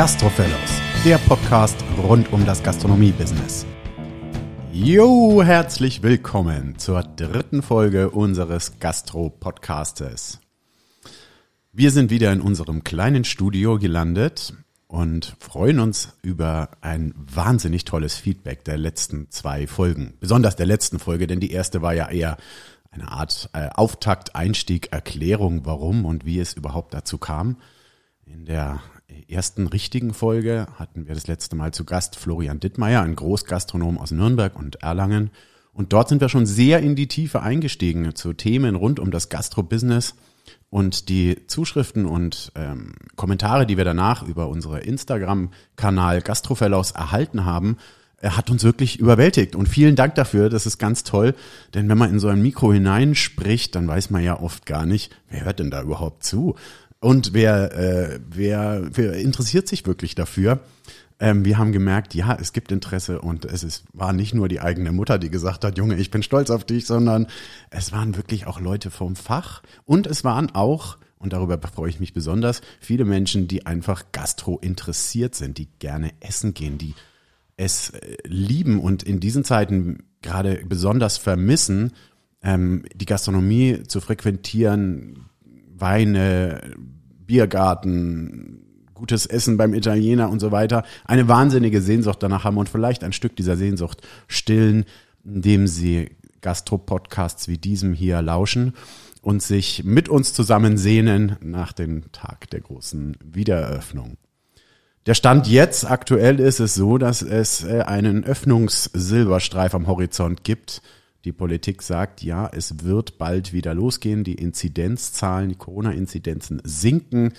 Gastrofellows, der Podcast rund um das Gastronomie-Business. Jo, herzlich willkommen zur dritten Folge unseres Gastro-Podcastes. Wir sind wieder in unserem kleinen Studio gelandet und freuen uns über ein wahnsinnig tolles Feedback der letzten zwei Folgen. Besonders der letzten Folge, denn die erste war ja eher eine Art äh, Auftakt, Einstieg, Erklärung, warum und wie es überhaupt dazu kam. In der ersten richtigen Folge hatten wir das letzte Mal zu Gast Florian Dittmeier, ein Großgastronom aus Nürnberg und Erlangen. Und dort sind wir schon sehr in die Tiefe eingestiegen zu Themen rund um das Gastro-Business und die Zuschriften und ähm, Kommentare, die wir danach über unsere Instagram-Kanal Gastrofellows erhalten haben, er hat uns wirklich überwältigt. Und vielen Dank dafür, das ist ganz toll. Denn wenn man in so ein Mikro hineinspricht, dann weiß man ja oft gar nicht, wer hört denn da überhaupt zu? Und wer, äh, wer, wer interessiert sich wirklich dafür? Ähm, wir haben gemerkt, ja, es gibt Interesse und es ist, war nicht nur die eigene Mutter, die gesagt hat, Junge, ich bin stolz auf dich, sondern es waren wirklich auch Leute vom Fach und es waren auch und darüber freue ich mich besonders, viele Menschen, die einfach gastro interessiert sind, die gerne essen gehen, die es äh, lieben und in diesen Zeiten gerade besonders vermissen, ähm, die Gastronomie zu frequentieren, Weine, Biergarten, gutes Essen beim Italiener und so weiter, eine wahnsinnige Sehnsucht danach haben und vielleicht ein Stück dieser Sehnsucht stillen, indem sie Gastro-Podcasts wie diesem hier lauschen und sich mit uns zusammen sehnen nach dem Tag der großen Wiedereröffnung. Der Stand jetzt aktuell ist es so, dass es äh, einen Öffnungssilberstreif am Horizont gibt. Die Politik sagt, ja, es wird bald wieder losgehen. Die Inzidenzzahlen, die Corona-Inzidenzen sinken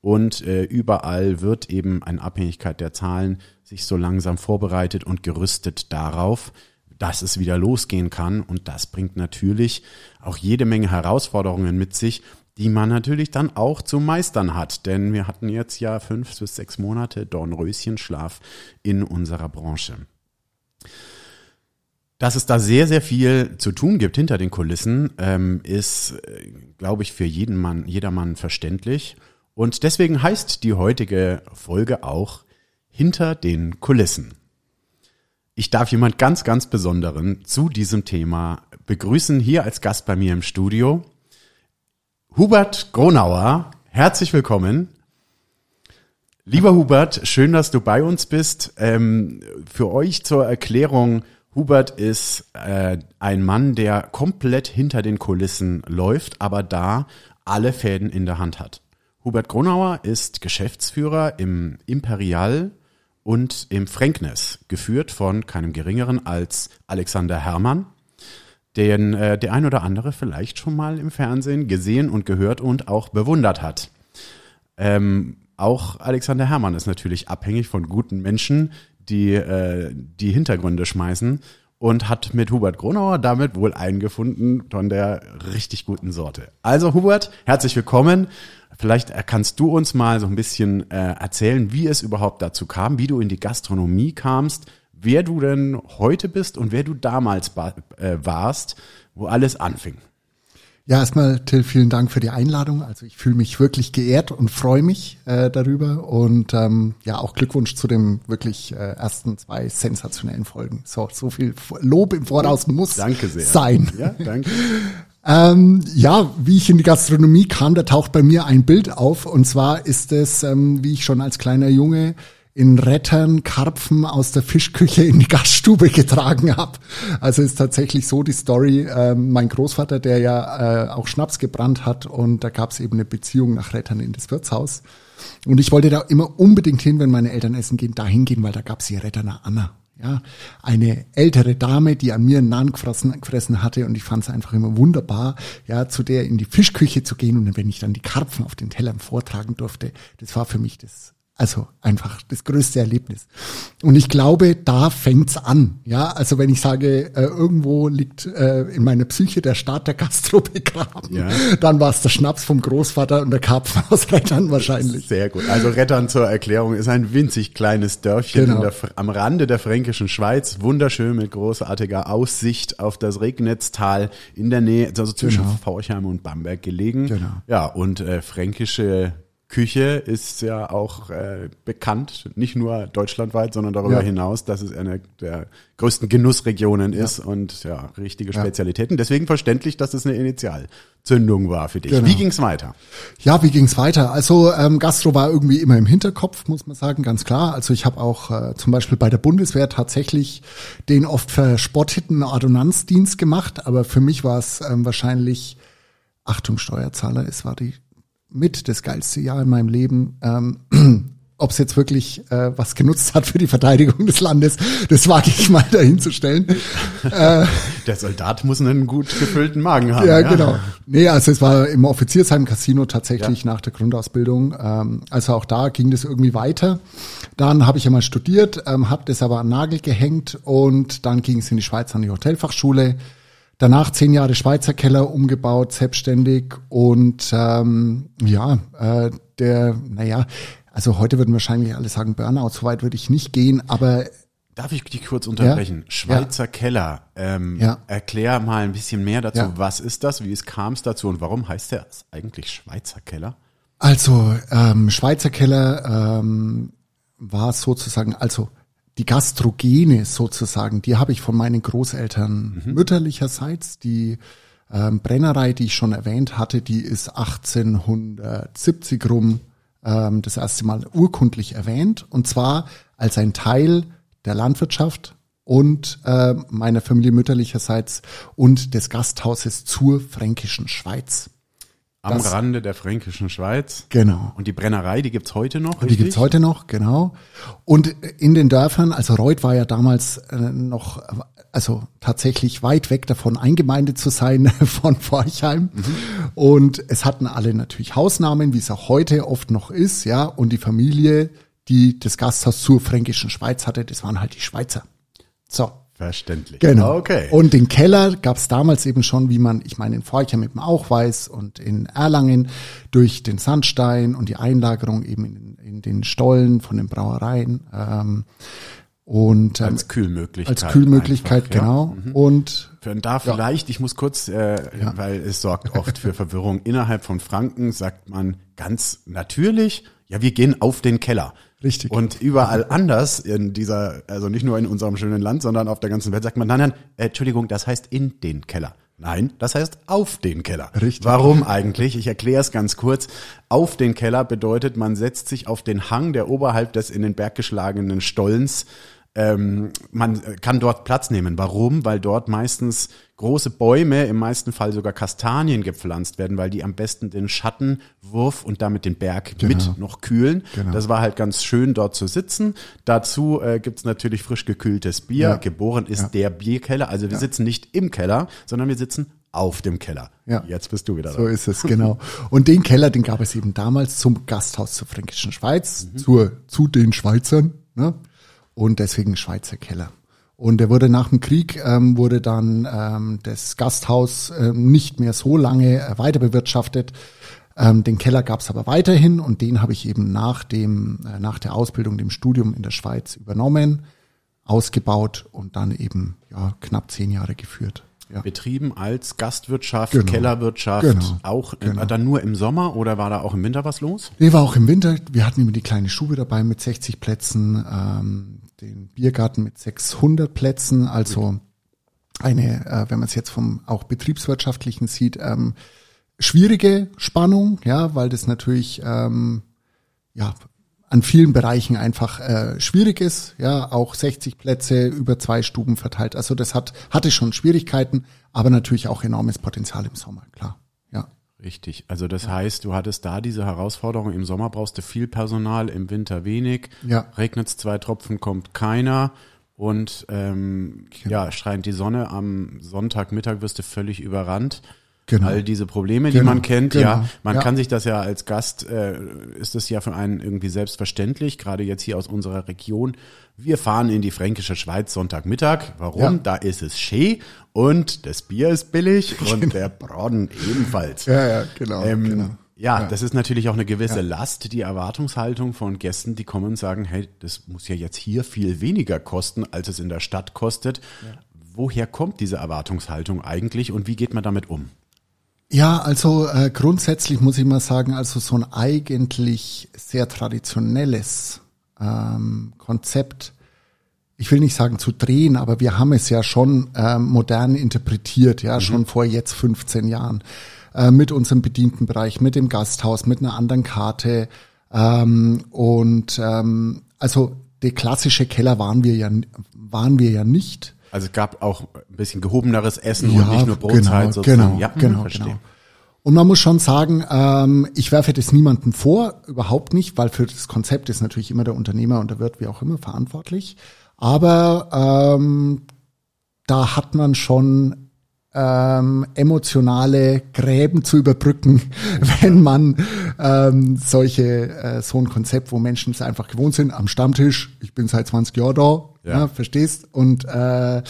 und äh, überall wird eben eine Abhängigkeit der Zahlen sich so langsam vorbereitet und gerüstet darauf, dass es wieder losgehen kann. Und das bringt natürlich auch jede Menge Herausforderungen mit sich, die man natürlich dann auch zu meistern hat. Denn wir hatten jetzt ja fünf bis sechs Monate Dornröschenschlaf in unserer Branche. Dass es da sehr, sehr viel zu tun gibt hinter den Kulissen, ähm, ist, äh, glaube ich, für jeden Mann, jedermann verständlich. Und deswegen heißt die heutige Folge auch Hinter den Kulissen. Ich darf jemand ganz, ganz Besonderen zu diesem Thema begrüßen, hier als Gast bei mir im Studio. Hubert Gronauer, herzlich willkommen. Lieber Hubert, schön, dass du bei uns bist. Ähm, für euch zur Erklärung, Hubert ist äh, ein Mann, der komplett hinter den Kulissen läuft, aber da alle Fäden in der Hand hat. Hubert Gronauer ist Geschäftsführer im Imperial und im Fränknes, geführt von keinem geringeren als Alexander Herrmann den äh, der ein oder andere vielleicht schon mal im Fernsehen gesehen und gehört und auch bewundert hat. Ähm, auch Alexander Herrmann ist natürlich abhängig von guten Menschen, die äh, die Hintergründe schmeißen und hat mit Hubert Gronauer damit wohl eingefunden von der richtig guten Sorte. Also Hubert, herzlich willkommen. Vielleicht kannst du uns mal so ein bisschen äh, erzählen, wie es überhaupt dazu kam, wie du in die Gastronomie kamst, wer du denn heute bist und wer du damals äh, warst, wo alles anfing. Ja, erstmal Till, vielen Dank für die Einladung. Also ich fühle mich wirklich geehrt und freue mich äh, darüber. Und ähm, ja, auch Glückwunsch zu dem wirklich äh, ersten zwei sensationellen Folgen. So, so viel Lob im Voraus muss danke sehr. sein. Ja, danke. ähm, ja, wie ich in die Gastronomie kam, da taucht bei mir ein Bild auf. Und zwar ist es, ähm, wie ich schon als kleiner Junge in Rettern Karpfen aus der Fischküche in die Gaststube getragen habe. Also ist tatsächlich so die Story. Ähm, mein Großvater, der ja äh, auch Schnaps gebrannt hat und da gab es eben eine Beziehung nach Rettern in das Wirtshaus. Und ich wollte da immer unbedingt hin, wenn meine Eltern essen gehen, dahin gehen, weil da gab es die Retterner Anna. Ja, eine ältere Dame, die an mir einen Nahen gefressen, gefressen hatte und ich fand es einfach immer wunderbar, ja, zu der in die Fischküche zu gehen und wenn ich dann die Karpfen auf den Tellern vortragen durfte, das war für mich das also einfach das größte Erlebnis. Und ich glaube, da fängt's an. Ja, also wenn ich sage, äh, irgendwo liegt äh, in meiner Psyche der Start der Gastro begraben, ja. dann war es der Schnaps vom Großvater und der Karpfen aus Rettern wahrscheinlich. Sehr gut. Also Rettern zur Erklärung ist ein winzig kleines Dörfchen genau. der, am Rande der fränkischen Schweiz, wunderschön mit großartiger Aussicht auf das Regnetztal in der Nähe, also zwischen genau. Forchheim und Bamberg gelegen. Genau. Ja, und äh, fränkische Küche ist ja auch äh, bekannt, nicht nur deutschlandweit, sondern darüber Ja. hinaus, dass es eine der größten Genussregionen ist und ja, richtige Ja. Spezialitäten. Deswegen verständlich, dass es eine Initialzündung war für dich. Genau. Wie ging's weiter? Ja, wie ging's weiter? Also ähm, Gastro war irgendwie immer im Hinterkopf, muss man sagen, ganz klar. Also ich habe auch äh, zum Beispiel bei der Bundeswehr tatsächlich den oft verspotteten Ordonnanzdienst gemacht, aber für mich war es ähm, wahrscheinlich, Achtung Steuerzahler, es war die mit das geilste Jahr in meinem Leben. Ähm, Ob es jetzt wirklich äh, was genutzt hat für die Verteidigung des Landes, das wage ich mal dahinzustellen. Der Soldat muss einen gut gefüllten Magen haben. Ja, genau. Nee, also es war im Offiziersheim Casino tatsächlich nach der Grundausbildung. Ähm, also auch da ging das irgendwie weiter. Dann habe ich einmal studiert, ähm, habe das aber an Nagel gehängt und dann ging es in die Schweiz an die Hotelfachschule. Danach zehn Jahre Schweizer Keller umgebaut, selbstständig und ähm, ja, äh, der, naja, also heute würden wahrscheinlich alle sagen Burnout, so weit würde ich nicht gehen, aber Darf ich dich kurz unterbrechen? Schweizer Keller. Ähm, Ja. Erklär mal ein bisschen mehr dazu. Ja. Was ist das? Wie es kam es dazu und warum heißt der eigentlich Schweizer Keller? Also ähm, Schweizer Keller ähm, war sozusagen, also die Gastrogene sozusagen, die habe ich von meinen Großeltern mütterlicherseits. Die ähm, Brennerei, die ich schon erwähnt hatte, die ist 1870 rum ähm, das erste Mal urkundlich erwähnt. Und zwar als ein Teil der Landwirtschaft und äh, meiner Familie mütterlicherseits und des Gasthauses zur Fränkischen Schweiz. Am Das- Rande der fränkischen Schweiz. Genau. Und die Brennerei, die gibt's heute noch, Die richtig? gibt's heute noch, genau. Und in den Dörfern, also Reuth war ja damals äh, noch, also tatsächlich weit weg davon, eingemeindet zu sein von Forchheim. Und es hatten alle natürlich Hausnamen, wie es auch heute oft noch ist, ja. Und die Familie, die das Gasthaus zur Fränkischen Schweiz hatte, das waren halt die Schweizer. So. Verständlich. Genau. Okay. Und den Keller gab es damals eben schon, wie man, ich meine, in Forchheim eben auch weiß und in Erlangen durch den Sandstein und die Einlagerung eben in, in den Stollen von den Brauereien. Ähm, und ähm, als Kühlmöglichkeit. als Kühlmöglichkeit, einfach, ja. genau. Und da vielleicht, ich muss kurz, äh, weil es sorgt oft für Verwirrung. Innerhalb von Franken sagt man ganz natürlich, ja, wir gehen auf den Keller. Richtig. Und überall anders in dieser, also nicht nur in unserem schönen Land, sondern auf der ganzen Welt sagt man, nein, nein, äh, Entschuldigung, das heißt in den Keller. Nein, das heißt auf den Keller. Richtig. Warum eigentlich? Ich erkläre es ganz kurz. Auf den Keller bedeutet, man setzt sich auf den Hang, der oberhalb des in den Berg geschlagenen Stollens ähm, man kann dort Platz nehmen. Warum? Weil dort meistens große Bäume, im meisten Fall sogar Kastanien gepflanzt werden, weil die am besten den Schattenwurf und damit den Berg mit noch kühlen. Genau. Das war halt ganz schön dort zu sitzen. Dazu äh, gibt's natürlich frisch gekühltes Bier. Ja. Geboren ist der Bierkeller. Also wir sitzen nicht im Keller, sondern wir sitzen auf dem Keller. Ja. Jetzt bist du wieder So da. ist es, genau. Und den Keller, den gab es eben damals zum Gasthaus zur Fränkischen Schweiz, zur, zu den Schweizern, ne? Und deswegen Schweizer Keller. Und der wurde nach dem Krieg, ähm, wurde dann ähm, das Gasthaus ähm, nicht mehr so lange äh, weiter bewirtschaftet. Ähm, den Keller gab es aber weiterhin und den habe ich eben nach dem, äh, nach der Ausbildung, dem Studium in der Schweiz übernommen, ausgebaut und dann eben ja knapp zehn Jahre geführt. Ja. Betrieben als Gastwirtschaft, Genau. Kellerwirtschaft, Genau. auch äh, Genau. dann nur im Sommer oder war da auch im Winter was los? Nee, war auch im Winter. Wir hatten immer die kleine Stube dabei mit 60 Plätzen, ähm, den Biergarten mit 600 Plätzen. Also eine, äh, wenn man es jetzt vom auch betriebswirtschaftlichen sieht, ähm, schwierige Spannung, ja, weil das natürlich ähm, ja an vielen Bereichen einfach äh, schwierig ist, ja, auch 60 Plätze über zwei Stuben verteilt. Also das hat hatte schon Schwierigkeiten, aber natürlich auch enormes Potenzial im Sommer, klar. Ja. Richtig. Also das heißt, du hattest da diese Herausforderung. Im Sommer brauchst du viel Personal, im Winter wenig. Ja. Regnet's zwei Tropfen, kommt keiner. Und ähm, Genau. ja, scheint die Sonne am Sonntagmittag, wirst du völlig überrannt. Genau. All diese Probleme, die Genau, man kennt, genau, ja, man ja. kann sich das ja als Gast, äh, ist das ja für einen irgendwie selbstverständlich, gerade jetzt hier aus unserer Region. Wir fahren in die fränkische Schweiz Sonntagmittag. Warum? Ja. Da ist es schön und das Bier ist billig und der Braten ebenfalls. Ja, ja, genau. Ähm, genau. Ja, Ja. das ist natürlich auch eine gewisse Last, die Erwartungshaltung von Gästen, die kommen und sagen, hey, das muss ja jetzt hier viel weniger kosten, als es in der Stadt kostet. Woher kommt diese Erwartungshaltung eigentlich und wie geht man damit um? Ja, also äh, grundsätzlich muss ich mal sagen, also so ein eigentlich sehr traditionelles ähm, Konzept, ich will nicht sagen zu drehen, aber wir haben es ja schon ähm, modern interpretiert, ja, mhm. schon vor jetzt 15 Jahren äh, mit unserem Bedientenbereich, mit dem Gasthaus, mit einer anderen Karte ähm, und ähm, also der klassische Keller waren wir ja waren wir ja nicht. Also es gab auch ein bisschen gehobeneres Essen ja, und nicht nur Brotzeit genau, sozusagen. Genau, ja, genau, verstehe. genau. Und man muss schon sagen, ähm, ich werfe das niemandem vor, überhaupt nicht, weil für das Konzept ist natürlich immer der Unternehmer und der Wirt wie auch immer verantwortlich. Aber ähm, da hat man schon ähm, emotionale Gräben zu überbrücken, wenn man ähm, solche äh, so ein Konzept, wo Menschen es einfach gewohnt sind, am Stammtisch, ich bin seit 20 Jahren da, ja. ja verstehst? Und äh,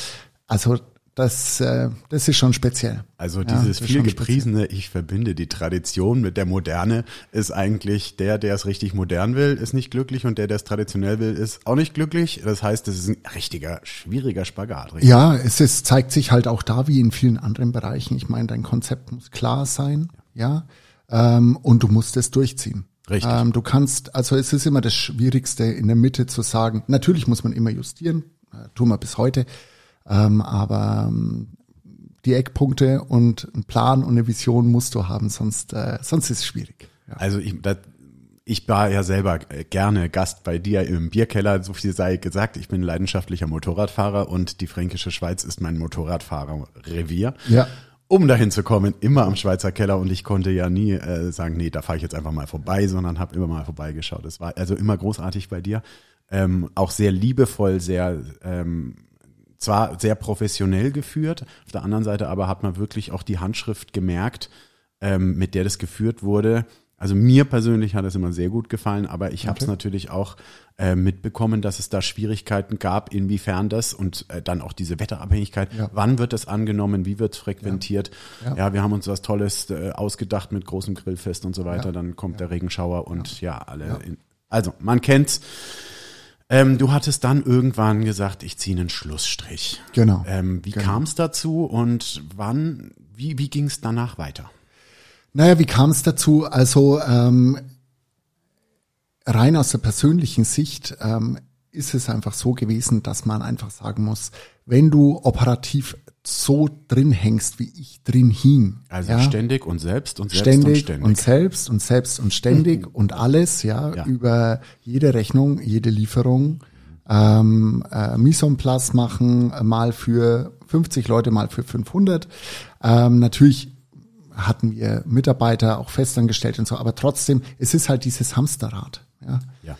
also das, äh, das ist schon speziell. Also dieses ja, viel gepriesene, ich verbinde die Tradition mit der Moderne, ist eigentlich der, der es richtig modern will, ist nicht glücklich und der, der es traditionell will, ist auch nicht glücklich. Das heißt, es ist ein richtiger, schwieriger Spagat. Richtig? Ja, es ist, zeigt sich halt auch da wie in vielen anderen Bereichen. Ich meine, dein Konzept muss klar sein, ja, ähm, und du musst es durchziehen. Richtig. Ähm, du kannst, also es ist immer das Schwierigste in der Mitte zu sagen, natürlich muss man immer justieren, äh, tun wir bis heute, ähm, aber ähm, die Eckpunkte und ein Plan und eine Vision musst du haben, sonst, äh, sonst ist es schwierig. Ja. Also ich, das, ich war ja selber gerne Gast bei dir im Bierkeller, so viel sei gesagt. Ich bin leidenschaftlicher Motorradfahrer und die Fränkische Schweiz ist mein Motorradfahrerrevier. Ja. Um dahin zu kommen, immer am Schweizer Keller und ich konnte ja nie äh, sagen, nee, da fahre ich jetzt einfach mal vorbei, sondern habe immer mal vorbeigeschaut. Es war also immer großartig bei dir, ähm, auch sehr liebevoll, sehr ähm, zwar sehr professionell geführt, auf der anderen Seite aber hat man wirklich auch die Handschrift gemerkt, ähm, mit der das geführt wurde. Also mir persönlich hat es immer sehr gut gefallen, aber ich okay. habe es natürlich auch äh, mitbekommen, dass es da Schwierigkeiten gab, inwiefern das und äh, dann auch diese Wetterabhängigkeit. Ja. Wann wird das angenommen? Wie wird es frequentiert? Ja. Ja. ja. wir haben uns was Tolles äh, ausgedacht mit großem Grillfest und so weiter. Dann kommt der Regenschauer und ja, alle. In, also man kennt's. Ähm, du hattest dann irgendwann gesagt, ich ziehe einen Schlussstrich. Genau. Ähm, wie genau. kam es dazu und wann, wie, wie ging es danach weiter? Naja, wie kam es dazu? Also ähm, rein aus der persönlichen Sicht ähm, ist es einfach so gewesen, dass man einfach sagen muss, wenn du operativ so drin hängst, wie ich drin hing. Also ja, ständig und selbst und selbst ständig und ständig. Und selbst und selbst und ständig mhm. und alles, ja, ja, über jede Rechnung, jede Lieferung. Ähm, äh, Mise en place machen, mal für 50 Leute, mal für 500. Ähm, natürlich hatten wir Mitarbeiter auch festangestellt und so, aber trotzdem, es ist halt dieses Hamsterrad. Ja. ja.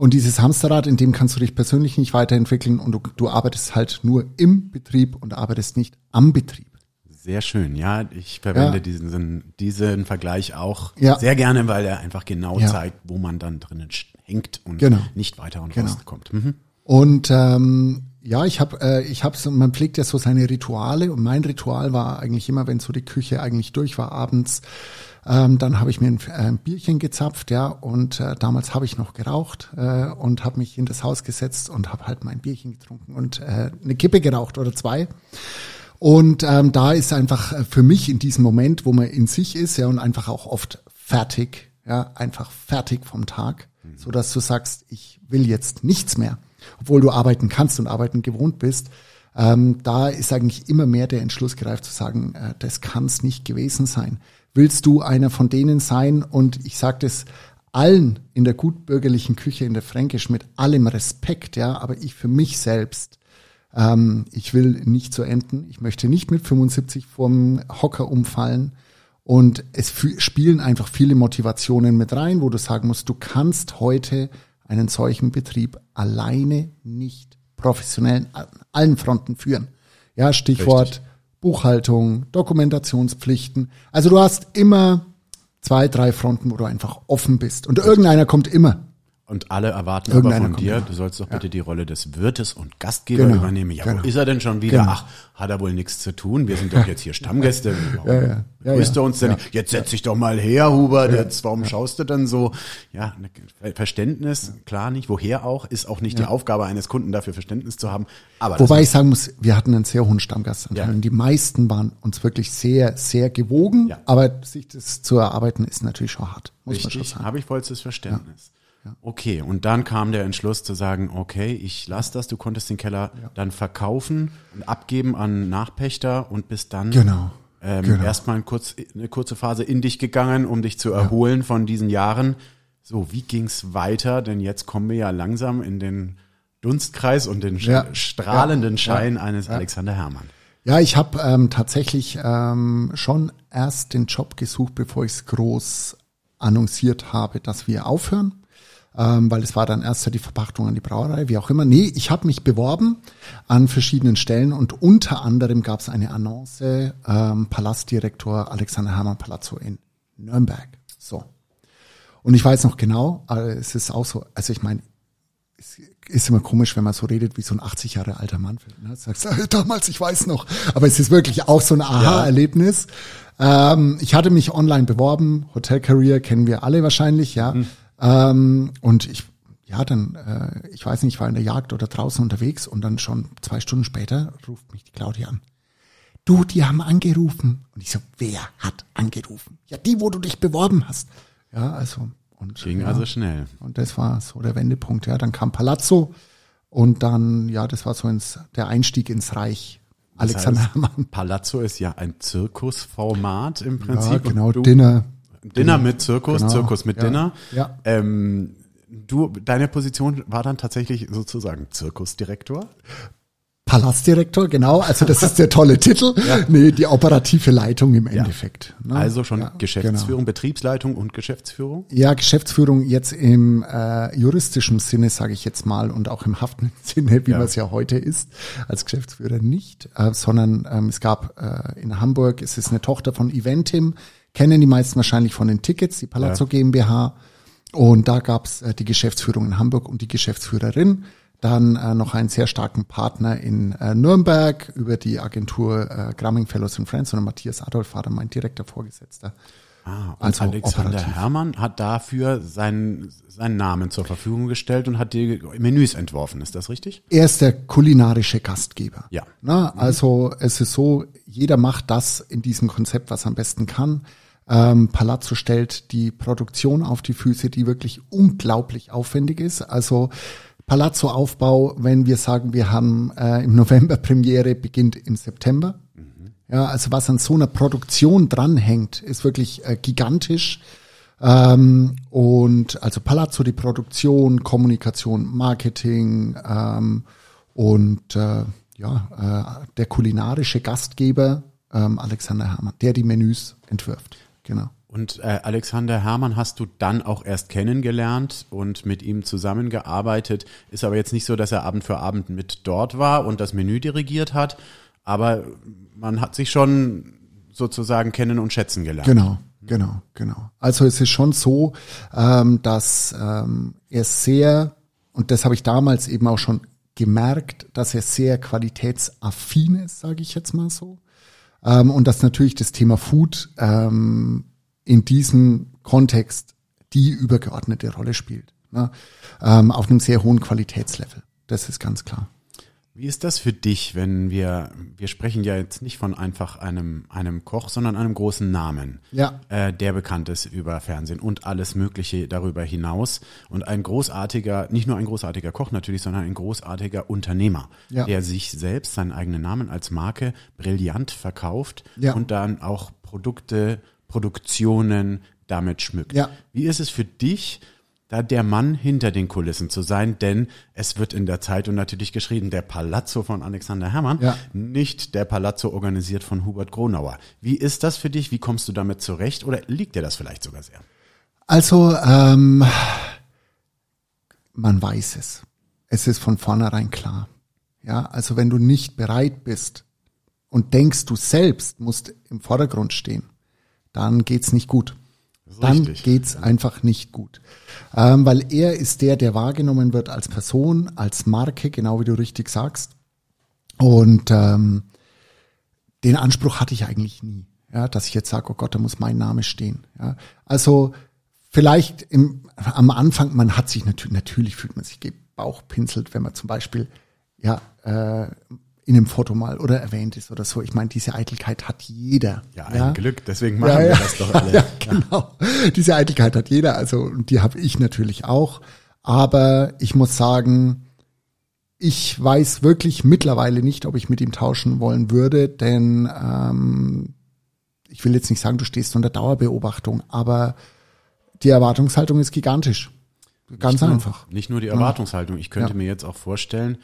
Und dieses Hamsterrad, in dem kannst du dich persönlich nicht weiterentwickeln und du, du arbeitest halt nur im Betrieb und arbeitest nicht am Betrieb. Sehr schön, ja. Ich verwende ja. diesen, diesen Vergleich auch ja. sehr gerne, weil er einfach genau ja. zeigt, wo man dann drinnen hängt und genau. nicht weiter und genau. rauskommt. Mhm. Und ähm, ja, ich habe, äh, ich habe so, man pflegt ja so seine Rituale und mein Ritual war eigentlich immer, wenn so die Küche eigentlich durch war abends, ähm, dann habe ich mir ein, äh, ein, Bierchen gezapft, ja, und äh, damals habe ich noch geraucht äh, und habe mich in das Haus gesetzt und habe halt mein Bierchen getrunken und äh, eine Kippe geraucht oder zwei. Und ähm, da ist einfach äh, für mich in diesem Moment, wo man in sich ist, ja, und einfach auch oft fertig, ja, einfach fertig vom Tag, mhm. so dass du sagst, ich will jetzt nichts mehr, obwohl du arbeiten kannst und arbeiten gewohnt bist. Ähm, da ist eigentlich immer mehr der Entschluss gereift zu sagen, äh, das kann es nicht gewesen sein willst du einer von denen sein? Und ich sage das allen in der gutbürgerlichen Küche, in der Fränkisch, mit allem Respekt, ja, aber ich für mich selbst, ähm, ich will nicht so enden. Ich möchte nicht mit 75 vorm Hocker umfallen. Und es spielen einfach viele Motivationen mit rein, wo du sagen musst, du kannst heute einen solchen Betrieb alleine nicht professionell an allen Fronten führen. Ja, Stichwort Richtig. Buchhaltung, Dokumentationspflichten. Also du hast immer zwei, drei Fronten, wo du einfach offen bist. Und irgendeiner kommt immer. Und alle erwarten aber von dir, du sollst doch bitte die Rolle des Wirtes und Gastgeber Genau, übernehmen. Ja, genau. wo ist er denn schon wieder? Genau. Ach, hat er wohl nichts zu tun? Wir sind doch jetzt hier Stammgäste. Warum Ja, ja. Ja, grüßt ja. uns denn? Ja. Jetzt setz dich doch mal her, Hubert. Jetzt, warum schaust du denn so? Ja, ne, Verständnis, klar nicht. Woher auch? Ist auch nicht die Aufgabe eines Kunden, dafür Verständnis zu haben. Aber Wobei ich sagen muss, wir hatten einen sehr hohen Stammgastanteil. Ja. Und die meisten waren uns wirklich sehr, sehr gewogen. Ja. Aber sich das zu erarbeiten ist natürlich schon hart. Muss man schon Richtig, sagen. habe ich vollstes Verständnis. Okay, und dann kam der Entschluss zu sagen, okay, ich lass das, du konntest den Keller dann verkaufen und abgeben an Nachpächter und bist dann Genau, ähm, genau. erstmal kurz, eine kurze Phase in dich gegangen, um dich zu erholen von diesen Jahren. So, wie ging's weiter? Denn jetzt kommen wir ja langsam in den Dunstkreis und den Ja. strahlenden Ja. Schein Ja. eines Ja. Alexander Herrmann. Ja, ich habe ähm, tatsächlich ähm, schon erst den Job gesucht, bevor ich es groß annonciert habe, dass wir aufhören. Ähm, weil es war dann erst die Verpachtung an die Brauerei, wie auch immer. Nee, ich habe mich beworben an verschiedenen Stellen und unter anderem gab es eine Annonce ähm, Palastdirektor Alexander Hermann Palazzo in Nürnberg. So. Und ich weiß noch genau, äh, es ist auch so, also ich meine, es ist immer komisch, wenn man so redet wie so ein 80 Jahre alter Mann. Ne? Sagst, äh, damals, ich weiß noch. Aber es ist wirklich auch so ein Aha-Erlebnis. Ähm, ich hatte mich online beworben, Hotel Career kennen wir alle wahrscheinlich, ja. Ähm, und ich, ja, dann, äh, ich weiß nicht, ich war in der Jagd oder draußen unterwegs und dann schon zwei Stunden später ruft mich die Claudia an. Du, die haben angerufen. Und ich so, wer hat angerufen? Ja, die, wo du dich beworben hast. Ja, also. Und, Ging ja. also schnell. Und das war so der Wendepunkt. Ja, dann kam Palazzo und dann, ja, das war so ins, der Einstieg ins Reich. Das Alexander heißt, Herrmann. Palazzo ist ja ein Zirkusformat im Prinzip. Ja, genau, Dinner. Dinner mit Zirkus, Genau, Zirkus mit ja, Dinner. ja. Ähm, du, deine Position war dann tatsächlich sozusagen Zirkusdirektor. Palastdirektor, genau. Also das ist der tolle Titel. Nee, die operative Leitung im Endeffekt. ne? Also schon Ja, Geschäftsführung, Betriebsleitung und Geschäftsführung. Ja, Geschäftsführung jetzt im äh, juristischen Sinne, sage ich jetzt mal, und auch im haftenden Sinne, wie Ja. man es ja heute ist, als Geschäftsführer nicht, äh, sondern ähm, es gab äh, in Hamburg, es ist eine Tochter von Eventim, kennen die meisten wahrscheinlich von den Tickets, die Palazzo Ja. GmbH. Und da gab's äh, die Geschäftsführung in Hamburg und die Geschäftsführerin. Dann äh, noch einen sehr starken Partner in äh, Nürnberg über die Agentur äh, Gramming Fellows and Friends und Matthias Adolf war dann mein direkter Vorgesetzter. Ah, und Also Alexander operativ. Herrmann hat dafür seinen, seinen Namen zur Verfügung gestellt und hat die Menüs entworfen. Ist das richtig? Er ist der kulinarische Gastgeber. Ja. Na, also es ist so, jeder macht das in diesem Konzept, was er am besten kann. Ähm, Palazzo stellt die Produktion auf die Füße, die wirklich unglaublich aufwendig ist. Also Palazzo-Aufbau, wenn wir sagen, wir haben äh, im November Premiere, beginnt im September. Ja, also was an so einer Produktion dranhängt, ist wirklich äh, gigantisch. Ähm, und also Palazzo, die Produktion, Kommunikation, Marketing ähm, und äh, ja, äh, der kulinarische Gastgeber ähm, Alexander Herrmann, der die Menüs entwirft. Genau. Und äh, Alexander Herrmann hast du dann auch erst kennengelernt und mit ihm zusammengearbeitet. Ist aber jetzt nicht so, dass er Abend für Abend mit dort war und das Menü dirigiert hat. Aber man hat sich schon sozusagen kennen und schätzen gelernt. Genau, genau, genau. Also es ist schon so, ähm, dass ähm, er sehr, und das habe ich damals eben auch schon gemerkt, dass er sehr qualitätsaffin ist, sage ich jetzt mal so. Ähm, und dass natürlich das Thema Food ähm, in diesem Kontext die übergeordnete Rolle spielt. Ne? Ähm, auf einem sehr hohen Qualitätslevel. Das ist ganz klar. Wie ist das für dich, wenn wir, wir sprechen ja jetzt nicht von einfach einem, einem Koch, sondern einem großen Namen, Ja. äh, der bekannt ist über Fernsehen und alles Mögliche darüber hinaus und ein großartiger, nicht nur ein großartiger Koch natürlich, sondern ein großartiger Unternehmer, Ja. der sich selbst seinen eigenen Namen als Marke brillant verkauft Ja. und dann auch Produkte, Produktionen damit schmückt. Wie ist es für dich, da der Mann hinter den Kulissen zu sein, denn es wird in der Zeitung natürlich geschrieben, der Palazzo von Alexander Herrmann, Ja. nicht der Palazzo organisiert von Hubert Gronauer. Wie ist das für dich? Wie kommst du damit zurecht? Oder liegt dir das vielleicht sogar sehr? Also, ähm, man weiß es. Es ist von vornherein klar. Ja, also wenn du nicht bereit bist und denkst, du selbst musst im Vordergrund stehen, dann geht's nicht gut. Dann richtig. geht's einfach nicht gut. Ähm, weil er ist der, der wahrgenommen wird als Person, als Marke, genau wie du richtig sagst. Und ähm, den Anspruch hatte ich eigentlich nie, ja, dass ich jetzt sage, oh Gott, da muss mein Name stehen. Ja. Also vielleicht im, am Anfang, man hat sich natürlich, natürlich fühlt man sich gebauchpinselt, wenn man zum Beispiel ja äh, in einem Foto mal oder erwähnt ist oder so. Ich meine, diese Eitelkeit hat jeder. Ja, ein ja? Glück, deswegen machen ja, wir das doch alle. Ja, genau. Diese Eitelkeit hat jeder, also die habe ich natürlich auch. Aber ich muss sagen, ich weiß wirklich mittlerweile nicht, ob ich mit ihm tauschen wollen würde, denn ähm, ich will jetzt nicht sagen, du stehst unter Dauerbeobachtung, aber die Erwartungshaltung ist gigantisch. Ganz nicht einfach. Nur, nicht nur die Erwartungshaltung. Ich könnte ja. mir jetzt auch vorstellen,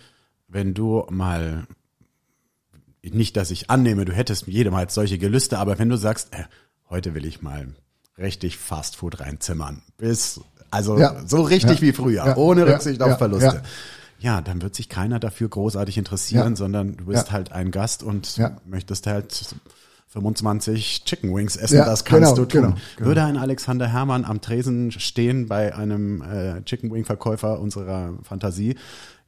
wenn du mal, nicht, dass ich annehme, du hättest jedemals solche Gelüste, aber wenn du sagst, äh, heute will ich mal richtig Fastfood reinzimmern, bis, also ja. so richtig ja. wie früher, ohne Rücksicht auf Verluste ja, dann wird sich keiner dafür großartig interessieren, ja. sondern du bist ja. halt ein Gast und ja. möchtest halt 25 Chicken Wings essen, das kannst genau, du tun. Genau, genau. Würde ein Alexander Hermann am Tresen stehen bei einem äh, Chicken Wing Verkäufer unserer Fantasie,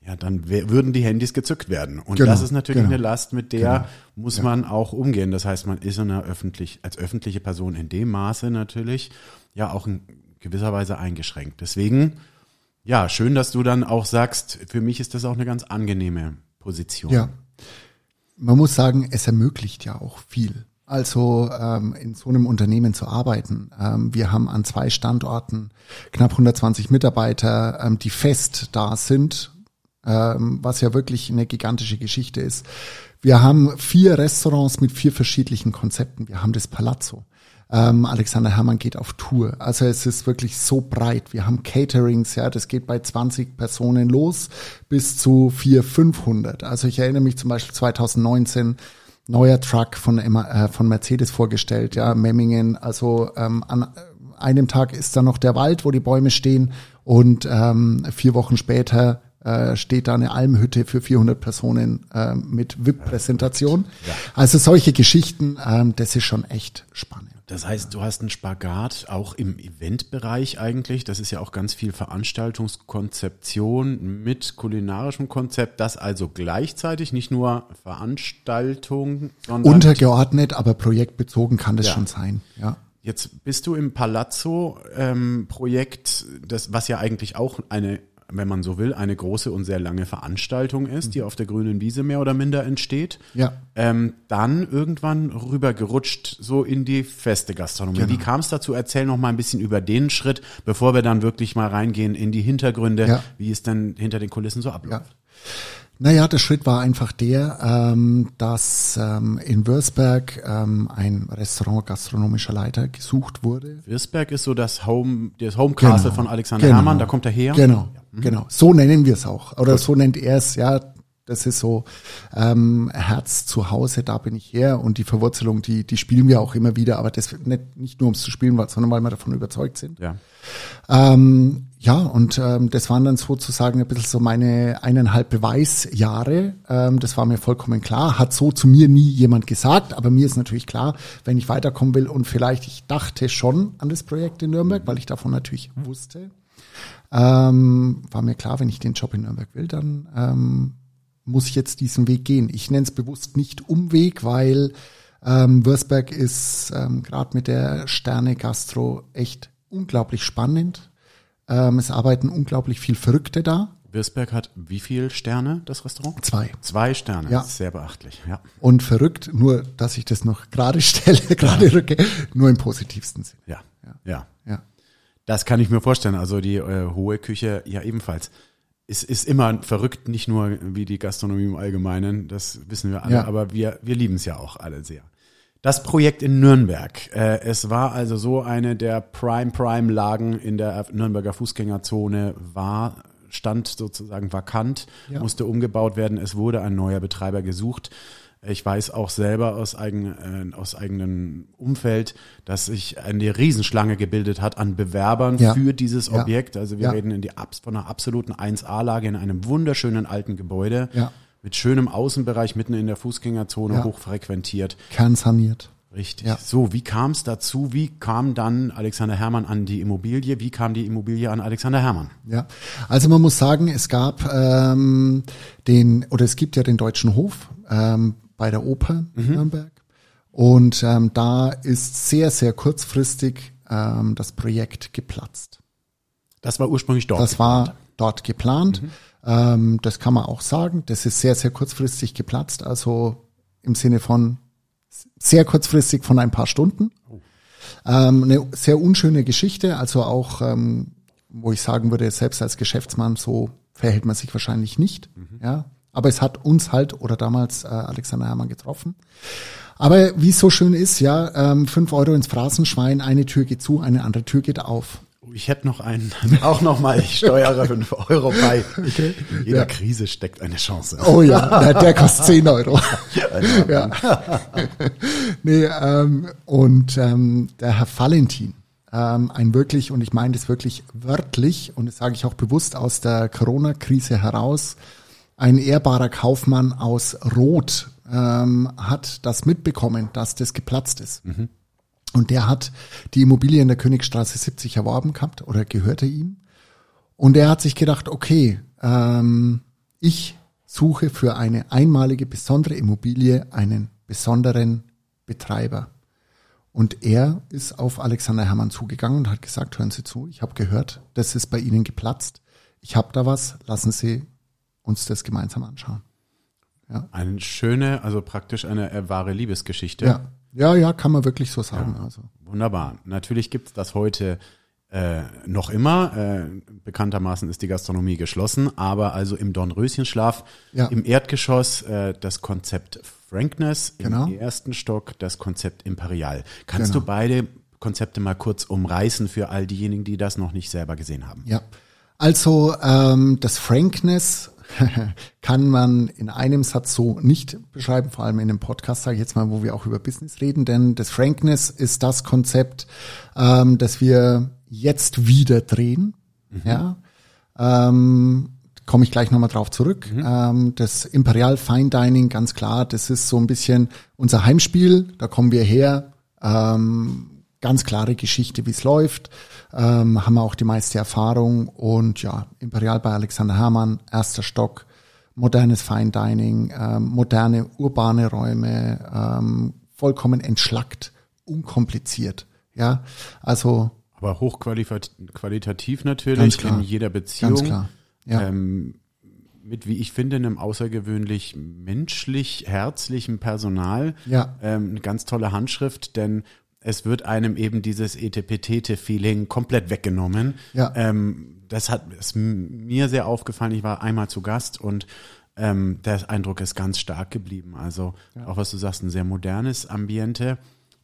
ja, dann würden die Handys gezückt werden. Und genau, das ist natürlich genau, eine Last, mit der genau, muss man auch umgehen. Das heißt, man ist in einer öffentlich, als öffentliche Person in dem Maße natürlich ja auch in gewisser Weise eingeschränkt. Deswegen ja, schön, dass du dann auch sagst, für mich ist das auch eine ganz angenehme Position. Ja. Man muss sagen, es ermöglicht ja auch viel. Also ähm, in so einem Unternehmen zu arbeiten. Ähm, wir haben an zwei Standorten knapp 120 Mitarbeiter, ähm, die fest da sind, was ja wirklich eine gigantische Geschichte ist. Wir haben vier Restaurants mit vier verschiedenen Konzepten. Wir haben das Palazzo. Ähm, Alexander Herrmann geht auf Tour. Also es ist wirklich so breit. Wir haben Caterings, ja, das geht bei 20 Personen los bis zu 400, 500. Also ich erinnere mich zum Beispiel 2019 neuer Truck von, äh, von Mercedes vorgestellt, ja, Memmingen. Also ähm, an einem Tag ist da noch der Wald, wo die Bäume stehen und ähm, vier Wochen später äh, steht da eine Almhütte für 400 Personen äh, mit VIP-Präsentation. Ja. Also solche Geschichten, ähm, das ist schon echt spannend. Das heißt, du hast einen Spagat auch im Eventbereich eigentlich. Das ist ja auch ganz viel Veranstaltungskonzeption mit kulinarischem Konzept, das also gleichzeitig nicht nur Veranstaltung, sondern untergeordnet, aber projektbezogen kann das ja. schon sein. Ja. Jetzt bist du im Palazzo-Projekt, ähm, das was ja eigentlich auch eine wenn man so will, eine große und sehr lange Veranstaltung ist, die mhm. auf der grünen Wiese mehr oder minder entsteht. Ja. Ähm, dann irgendwann rübergerutscht so in die feste Gastronomie. Genau. Wie kam es dazu? Erzähl noch mal ein bisschen über den Schritt, bevor wir dann wirklich mal reingehen in die Hintergründe, ja. wie es denn hinter den Kulissen so abläuft. Ja. Naja, der Schritt war einfach der, ähm, dass ähm, in Würzberg ähm, ein Restaurant gastronomischer Leiter gesucht wurde. Würzberg ist so das Home, das Home Castle genau, von Alexander genau, Herrmann, da kommt er her. Genau, ja. mhm. genau. So nennen wir es auch. Oder Gut. so nennt er es, ja. Das ist so ähm, Herz zu Hause, da bin ich her. Und die Verwurzelung, die, die spielen wir auch immer wieder, aber das nicht, nicht nur, um es zu spielen, sondern weil wir davon überzeugt sind. Ja. Ähm, ja, und ähm, das waren dann sozusagen ein bisschen so meine eineinhalb Beweisjahre. Ähm, das war mir vollkommen klar. Hat so zu mir nie jemand gesagt, aber mir ist natürlich klar, wenn ich weiterkommen will und vielleicht, ich dachte schon an das Projekt in Nürnberg, weil ich davon natürlich wusste. Ähm, war mir klar, wenn ich den Job in Nürnberg will, dann ähm, muss ich jetzt diesen Weg gehen. Ich nenne es bewusst nicht Umweg, weil ähm, Würzberg ist ähm, gerade mit der Sterne Gastro echt unglaublich spannend. Ähm, es arbeiten unglaublich viel Verrückte da. Würzberg hat wie viel Sterne, das Restaurant? Zwei. Zwei Sterne, ja. sehr beachtlich, ja. Und verrückt, nur dass ich das noch gerade stelle, gerade ja. rücke, nur im positivsten Sinne. Ja. ja, ja. Das kann ich mir vorstellen. Also die äh, hohe Küche ja ebenfalls. Es ist immer verrückt, nicht nur wie die Gastronomie im Allgemeinen, das wissen wir alle, ja. aber wir, wir lieben es ja auch alle sehr. Das Projekt in Nürnberg. Äh, es war also so eine der Prime-Prime-Lagen in der Nürnberger Fußgängerzone war, stand sozusagen vakant, ja. musste umgebaut werden. Es wurde ein neuer Betreiber gesucht. Ich weiß auch selber aus, eigen, äh, aus eigenem Umfeld, dass sich eine Riesenschlange gebildet hat an Bewerbern ja. für dieses Objekt. Also wir ja. reden in die, von einer absoluten 1A-Lage in einem wunderschönen alten Gebäude. Ja mit schönem Außenbereich mitten in der Fußgängerzone ja. hochfrequentiert. Kernsaniert. Richtig. Ja. So, wie kam es dazu? Wie kam dann Alexander Hermann an die Immobilie? Wie kam die Immobilie an Alexander Hermann? Ja, also man muss sagen, es gab ähm, den, oder es gibt ja den Deutschen Hof ähm, bei der Oper Mhm. Nürnberg. Und ähm, da ist sehr, sehr kurzfristig ähm, das Projekt geplatzt. Das war ursprünglich dort. Das war dort geplant. Mhm. Ähm, das kann man auch sagen. Das ist sehr, sehr kurzfristig geplatzt. Also im Sinne von sehr kurzfristig von ein paar Stunden. Ähm, eine sehr unschöne Geschichte. Also auch, ähm, wo ich sagen würde, selbst als Geschäftsmann so verhält man sich wahrscheinlich nicht. Ja. Aber es hat uns halt oder damals äh, Alexander Herrmann getroffen. Aber wie es so schön ist, ja, ähm, fünf Euro ins Phrasenschwein, eine Tür geht zu, eine andere Tür geht auf. Ich hätte noch einen, auch noch mal, ich steuere 5 Euro bei. Okay. In jeder Ja. Krise steckt eine Chance. Oh ja, der, kostet 10 Euro. ja. nee, ähm, und ähm, der Herr Valentin, ähm, ein wirklich, und ich meine das wirklich wörtlich, und das sage ich auch bewusst aus der Corona-Krise heraus, ein ehrbarer Kaufmann aus Rot ähm, hat das mitbekommen, dass das geplatzt ist. Und der hat die Immobilie in der Königstraße 70 erworben gehabt oder gehörte ihm. Und er hat sich gedacht, okay, ähm, ich suche für eine einmalige besondere Immobilie einen besonderen Betreiber. Und er ist auf Alexander Herrmann zugegangen und hat gesagt, hören Sie zu, ich habe gehört, das ist bei Ihnen geplatzt. Ich habe da was, lassen Sie uns das gemeinsam anschauen. Eine schöne, also praktisch eine äh, wahre Liebesgeschichte. Ja, ja, ja, kann man wirklich so sagen. Also. Wunderbar. Natürlich gibt's das heute äh, noch immer. Äh, bekanntermaßen ist die Gastronomie geschlossen, aber also im Dornröschenschlaf, Ja. im Erdgeschoss äh, das Konzept Frankness, Genau. im ersten Stock das Konzept Imperial. Kannst Genau. du beide Konzepte mal kurz umreißen für all diejenigen, die das noch nicht selber gesehen haben? Ja, also ähm, das Frankness kann man in einem Satz so nicht beschreiben, vor allem in einem Podcast, sage ich jetzt mal, wo wir auch über Business reden, denn das Frankness ist das Konzept, ähm, das wir jetzt wieder drehen. Ja, ähm, komme ich gleich nochmal drauf zurück. Ähm, das Imperial Fine Dining, ganz klar, das ist so ein bisschen unser Heimspiel, da kommen wir her. Ähm, ganz klare Geschichte, wie es läuft. Ähm, haben wir auch die meiste Erfahrung und ja, Imperial bei Alexander Herrmann, erster Stock, modernes Fine Dining, ähm, moderne urbane Räume, ähm, vollkommen entschlackt, unkompliziert. Ja, also Aber hochqualitativ natürlich, klar. in jeder Beziehung. ganz klar. Ja, ähm, mit, wie ich finde, einem außergewöhnlich menschlich, herzlichen Personal. Ja. Ähm, eine ganz tolle Handschrift, denn es wird einem eben dieses Etepetete-Feeling komplett weggenommen. Ja. Ähm, das hat ist mir sehr aufgefallen. Ich war einmal zu Gast und ähm, der Eindruck ist ganz stark geblieben. Also auch was du sagst, ein sehr modernes Ambiente.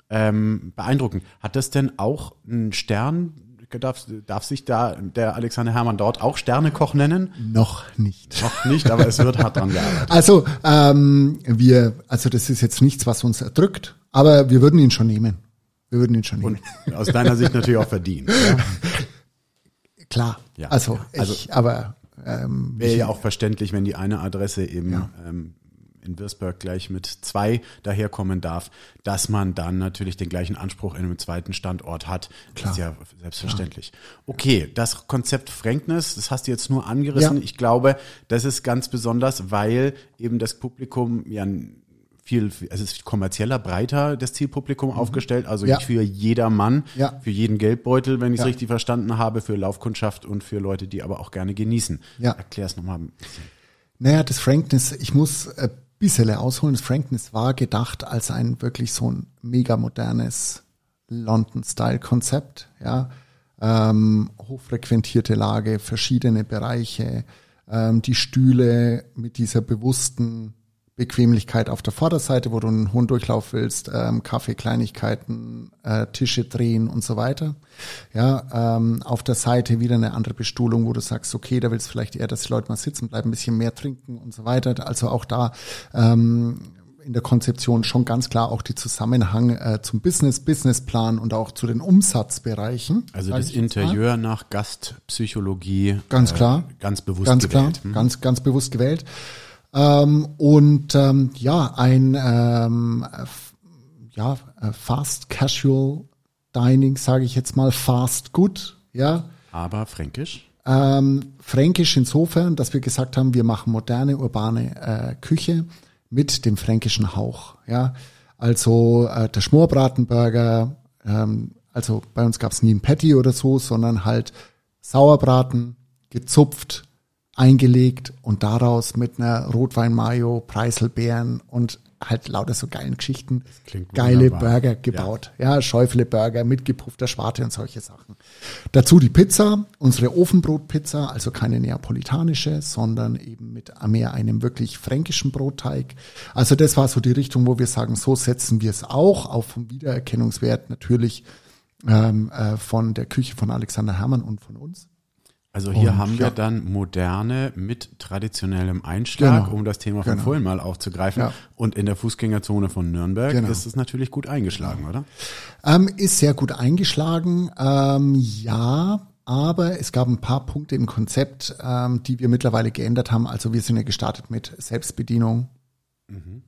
Ähm, beeindruckend. Hat das denn auch einen Stern? Darf, darf sich da der Alexander Hermann dort auch Sternekoch nennen? noch nicht. Noch nicht, aber es wird hart dran gearbeitet. Also ähm, wir, also das ist jetzt nichts, was uns erdrückt, aber wir würden ihn schon nehmen. Wir würden ihn schon nehmen. Und aus deiner Sicht natürlich auch verdient. Ja? Klar. Ja, also, ja. Also- ich, aber ähm, Wäre ja auch verständlich, wenn die eine Adresse eben ähm, in Würzburg gleich mit zwei daherkommen darf, dass man dann natürlich den gleichen Anspruch in einem zweiten Standort hat. Das ist ja selbstverständlich. Okay, das Konzept Frankness, das hast du jetzt nur angerissen. Ja. Ich glaube, das ist ganz besonders, weil eben das Publikum ja viel, es ist kommerzieller, breiter das Zielpublikum aufgestellt, also Mhm. Ja. nicht für jedermann, Ja. für jeden Geldbeutel, wenn ich es Ja. richtig verstanden habe, für Laufkundschaft und für Leute, die aber auch gerne genießen. Ja. Erklär es nochmal ein bisschen. Naja, das Frankness, ich muss ein bisschen ausholen. Das Frankness war gedacht als ein wirklich so ein mega modernes London-Style-Konzept, ja. Ähm, hochfrequentierte Lage, verschiedene Bereiche, ähm, die Stühle mit dieser bewussten Bequemlichkeit auf der Vorderseite, wo du einen hohen Durchlauf willst, ähm, Kaffee, Kleinigkeiten, äh, Tische drehen und so weiter. Ja, ähm, auf der Seite wieder eine andere Bestuhlung, wo du sagst, okay, da willst du vielleicht eher, dass die Leute mal sitzen bleiben, ein bisschen mehr trinken und so weiter. Also auch da ähm, in der Konzeption schon ganz klar auch die Zusammenhang äh, zum Business, Businessplan und auch zu den Umsatzbereichen. Also das. Interieur nach Gastpsychologie. Ganz klar. Ganz bewusst ganz gewählt. klar, ganz, ganz bewusst gewählt. Ähm, und ähm, ja, ein ähm, ja, äh, Fast Casual Dining, sage ich jetzt mal, Fast Good, ja. Aber fränkisch? Ähm, fränkisch insofern, dass wir gesagt haben, wir machen moderne, urbane äh, Küche mit dem fränkischen Hauch. Ja, also äh, der Schmorbratenburger. Ähm, also bei uns gab es nie ein Patty oder so, sondern halt Sauerbraten, gezupft, eingelegt und daraus mit einer Rotwein-Mayo, Preiselbeeren und halt lauter so geilen Geschichten, geile wunderbar. Burger gebaut. Ja, ja Schäufele Burger mit gepuffter Schwarte und solche Sachen. Dazu die Pizza, unsere Ofenbrotpizza, also keine neapolitanische, sondern eben mit mehr einem wirklich fränkischen Brotteig. Also das war so die Richtung, wo wir sagen, so setzen wir es auch auf vom Wiedererkennungswert natürlich ähm, äh, von der Küche von Alexander Hermann und von uns. Also hier und, haben wir ja. dann moderne mit traditionellem Einschlag, genau. um das Thema von genau. vorhin mal aufzugreifen. Ja. Und in der Fußgängerzone von Nürnberg genau. ist es natürlich gut eingeschlagen, oder? Ähm, ist sehr gut eingeschlagen, ähm, ja. Aber es gab ein paar Punkte im Konzept, ähm, die wir mittlerweile geändert haben. Also wir sind ja gestartet mit Selbstbedienung. Mhm.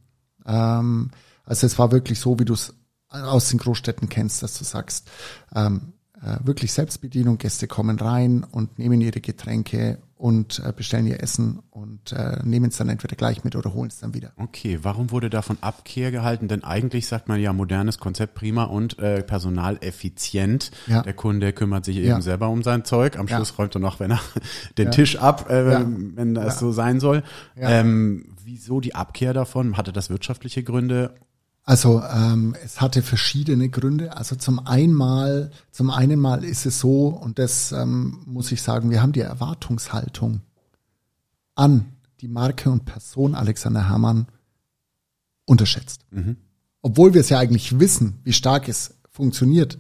Ähm, also es war wirklich so, wie du es aus den Großstädten kennst, dass du sagst, ähm, äh, wirklich Selbstbedienung. Gäste kommen rein und nehmen ihre Getränke und äh, bestellen ihr Essen und äh, nehmen es dann entweder gleich mit oder holen es dann wieder. Okay, warum wurde davon Abkehr gehalten? Denn eigentlich sagt man ja modernes Konzept prima und äh, personaleffizient. Ja. Der Kunde kümmert sich eben ja. selber um sein Zeug. Am Schluss ja. räumt er noch, wenn er den Tisch ab, äh, wenn das so sein soll. Ähm, wieso die Abkehr davon? Hatte das wirtschaftliche Gründe? Also ähm, es hatte verschiedene Gründe. Also zum einmal, zum einen mal ist es so, und das ähm, muss ich sagen, wir haben die Erwartungshaltung an die Marke und Person Alexander Herrmann unterschätzt. Mhm. Obwohl wir es ja eigentlich wissen, wie stark es funktioniert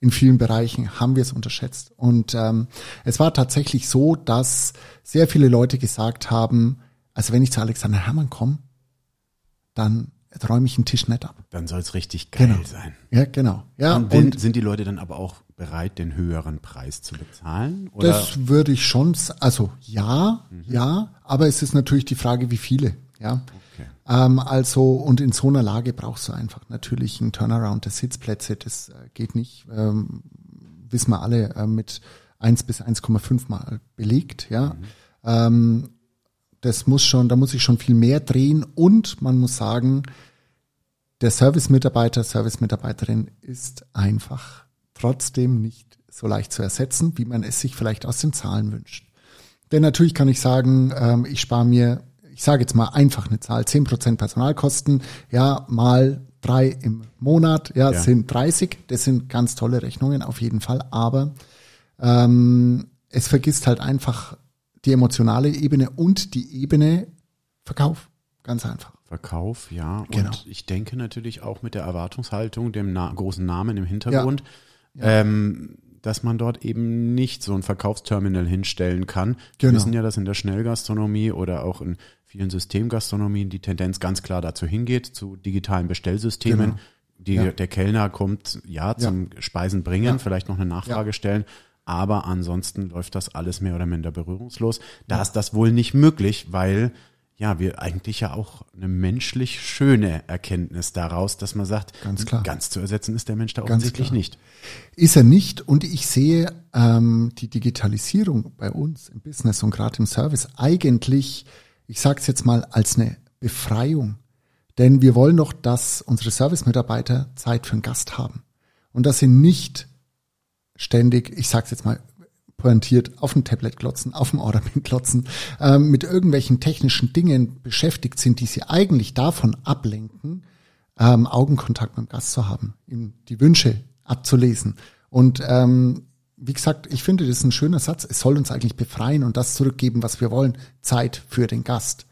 in vielen Bereichen, haben wir es unterschätzt. Und ähm, es war tatsächlich so, dass sehr viele Leute gesagt haben, also wenn ich zu Alexander Herrmann komme, dann räume ich einen Tisch nicht ab. Dann soll es richtig geil genau. sein. Ja, genau. Ja, und, und, sind die Leute dann aber auch bereit, den höheren Preis zu bezahlen? Oder? Das würde ich schon, also ja, mhm. ja, aber es ist natürlich die Frage, wie viele. Ja. Okay. Ähm, also, und in so einer Lage brauchst du einfach natürlich einen Turnaround der Sitzplätze. Das äh, geht nicht, ähm, wissen wir alle, äh, mit 1 bis 1,5 Mal belegt. Ja. Mhm. Ähm, das muss schon, da muss ich schon viel mehr drehen und man muss sagen, der Service-Mitarbeiter, Service-Mitarbeiterin ist einfach trotzdem nicht so leicht zu ersetzen, wie man es sich vielleicht aus den Zahlen wünscht. Denn natürlich kann ich sagen, ähm, ich spare mir, ich sage jetzt mal einfach eine Zahl, zehn Prozent Personalkosten, ja, mal drei im Monat, ja, ja, sind 30. Das sind ganz tolle Rechnungen auf jeden Fall, aber ähm, es vergisst halt einfach die emotionale Ebene und die Ebene Verkauf. Ganz einfach. Verkauf, ja. Genau. Und ich denke natürlich auch mit der Erwartungshaltung, dem na großen Namen im Hintergrund, ja. Ja. Ähm, dass man dort eben nicht so ein Verkaufsterminal hinstellen kann. Genau. Wir wissen ja, dass in der Schnellgastronomie oder auch in vielen Systemgastronomien die Tendenz ganz klar dazu hingeht, zu digitalen Bestellsystemen. Genau. Die, ja. Der Kellner kommt ja zum Speisen bringen, vielleicht noch eine Nachfrage stellen aber ansonsten läuft das alles mehr oder minder berührungslos. Da ja. ist das wohl nicht möglich, weil ja, wir eigentlich ja auch eine menschlich schöne Erkenntnis daraus, dass man sagt, ganz klar, ganz zu ersetzen ist der Mensch da offensichtlich nicht. Ist er nicht und ich sehe ähm, die Digitalisierung bei uns im Business und gerade im Service eigentlich, ich sage es jetzt mal, als eine Befreiung. Denn wir wollen doch, dass unsere Service-Mitarbeiter Zeit für einen Gast haben und dass sie nicht ständig, ich sag's jetzt mal pointiert, auf dem Tablet glotzen, auf dem Orderpin glotzen, äh, mit irgendwelchen technischen Dingen beschäftigt sind, die sie eigentlich davon ablenken, ähm, Augenkontakt mit dem Gast zu haben, ihm die Wünsche abzulesen. Und ähm, wie gesagt, ich finde, das ist ein schöner Satz. Es soll uns eigentlich befreien und das zurückgeben, was wir wollen. Zeit für den Gast.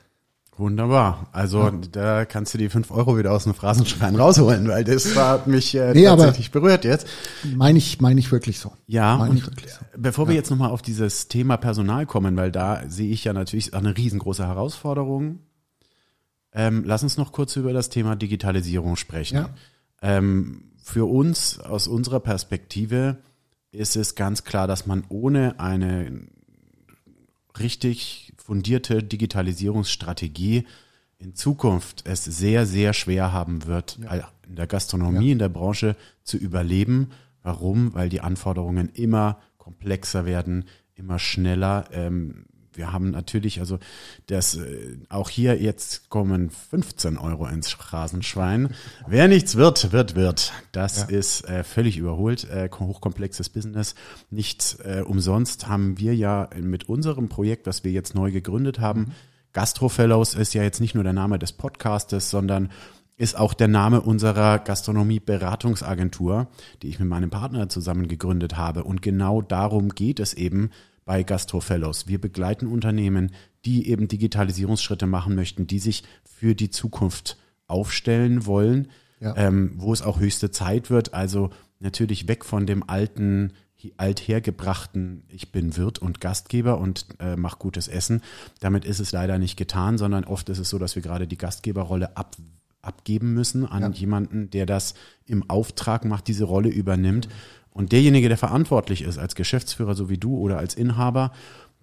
Wunderbar. Also ja. da kannst du die fünf Euro wieder aus dem Phrasenschrein rausholen, weil das hat mich äh, nee, tatsächlich berührt jetzt. Meine ich, meine ich wirklich so. Ja, meine ich wirklich so. bevor ja. wir jetzt nochmal auf dieses Thema Personal kommen, weil da sehe ich ja natürlich eine riesengroße Herausforderung. Ähm, lass uns noch kurz über das Thema Digitalisierung sprechen. Ja. Ähm, für uns, aus unserer Perspektive, ist es ganz klar, dass man ohne eine richtig fundierte Digitalisierungsstrategie in Zukunft es sehr, sehr schwer haben wird, ja. in der Gastronomie, ja. in der Branche zu überleben. Warum? Weil die Anforderungen immer komplexer werden, immer schneller. Ähm, wir haben natürlich, also das äh, auch hier jetzt kommen 15 Euro ins Rasenschwein. Wer nichts wird, wird, wird. Das ja. ist äh, völlig überholt. Äh, hochkomplexes Business. Nicht äh, umsonst haben wir ja mit unserem Projekt, was wir jetzt neu gegründet haben, mhm. Gastro Fellows ist ja jetzt nicht nur der Name des Podcastes, sondern ist auch der Name unserer Gastronomie-Beratungsagentur, die ich mit meinem Partner zusammen gegründet habe. Und genau darum geht es eben, bei GastroFellows. Wir begleiten Unternehmen, die eben Digitalisierungsschritte machen möchten, die sich für die Zukunft aufstellen wollen, ja. ähm, wo es auch höchste Zeit wird. Also natürlich weg von dem alten, althergebrachten, ich bin Wirt und Gastgeber und äh, mach gutes Essen. Damit ist es leider nicht getan, sondern oft ist es so, dass wir gerade die Gastgeberrolle ab, abgeben müssen an ja. jemanden, der das im Auftrag macht, diese Rolle übernimmt. Mhm und derjenige, der verantwortlich ist, als Geschäftsführer so wie du oder als Inhaber,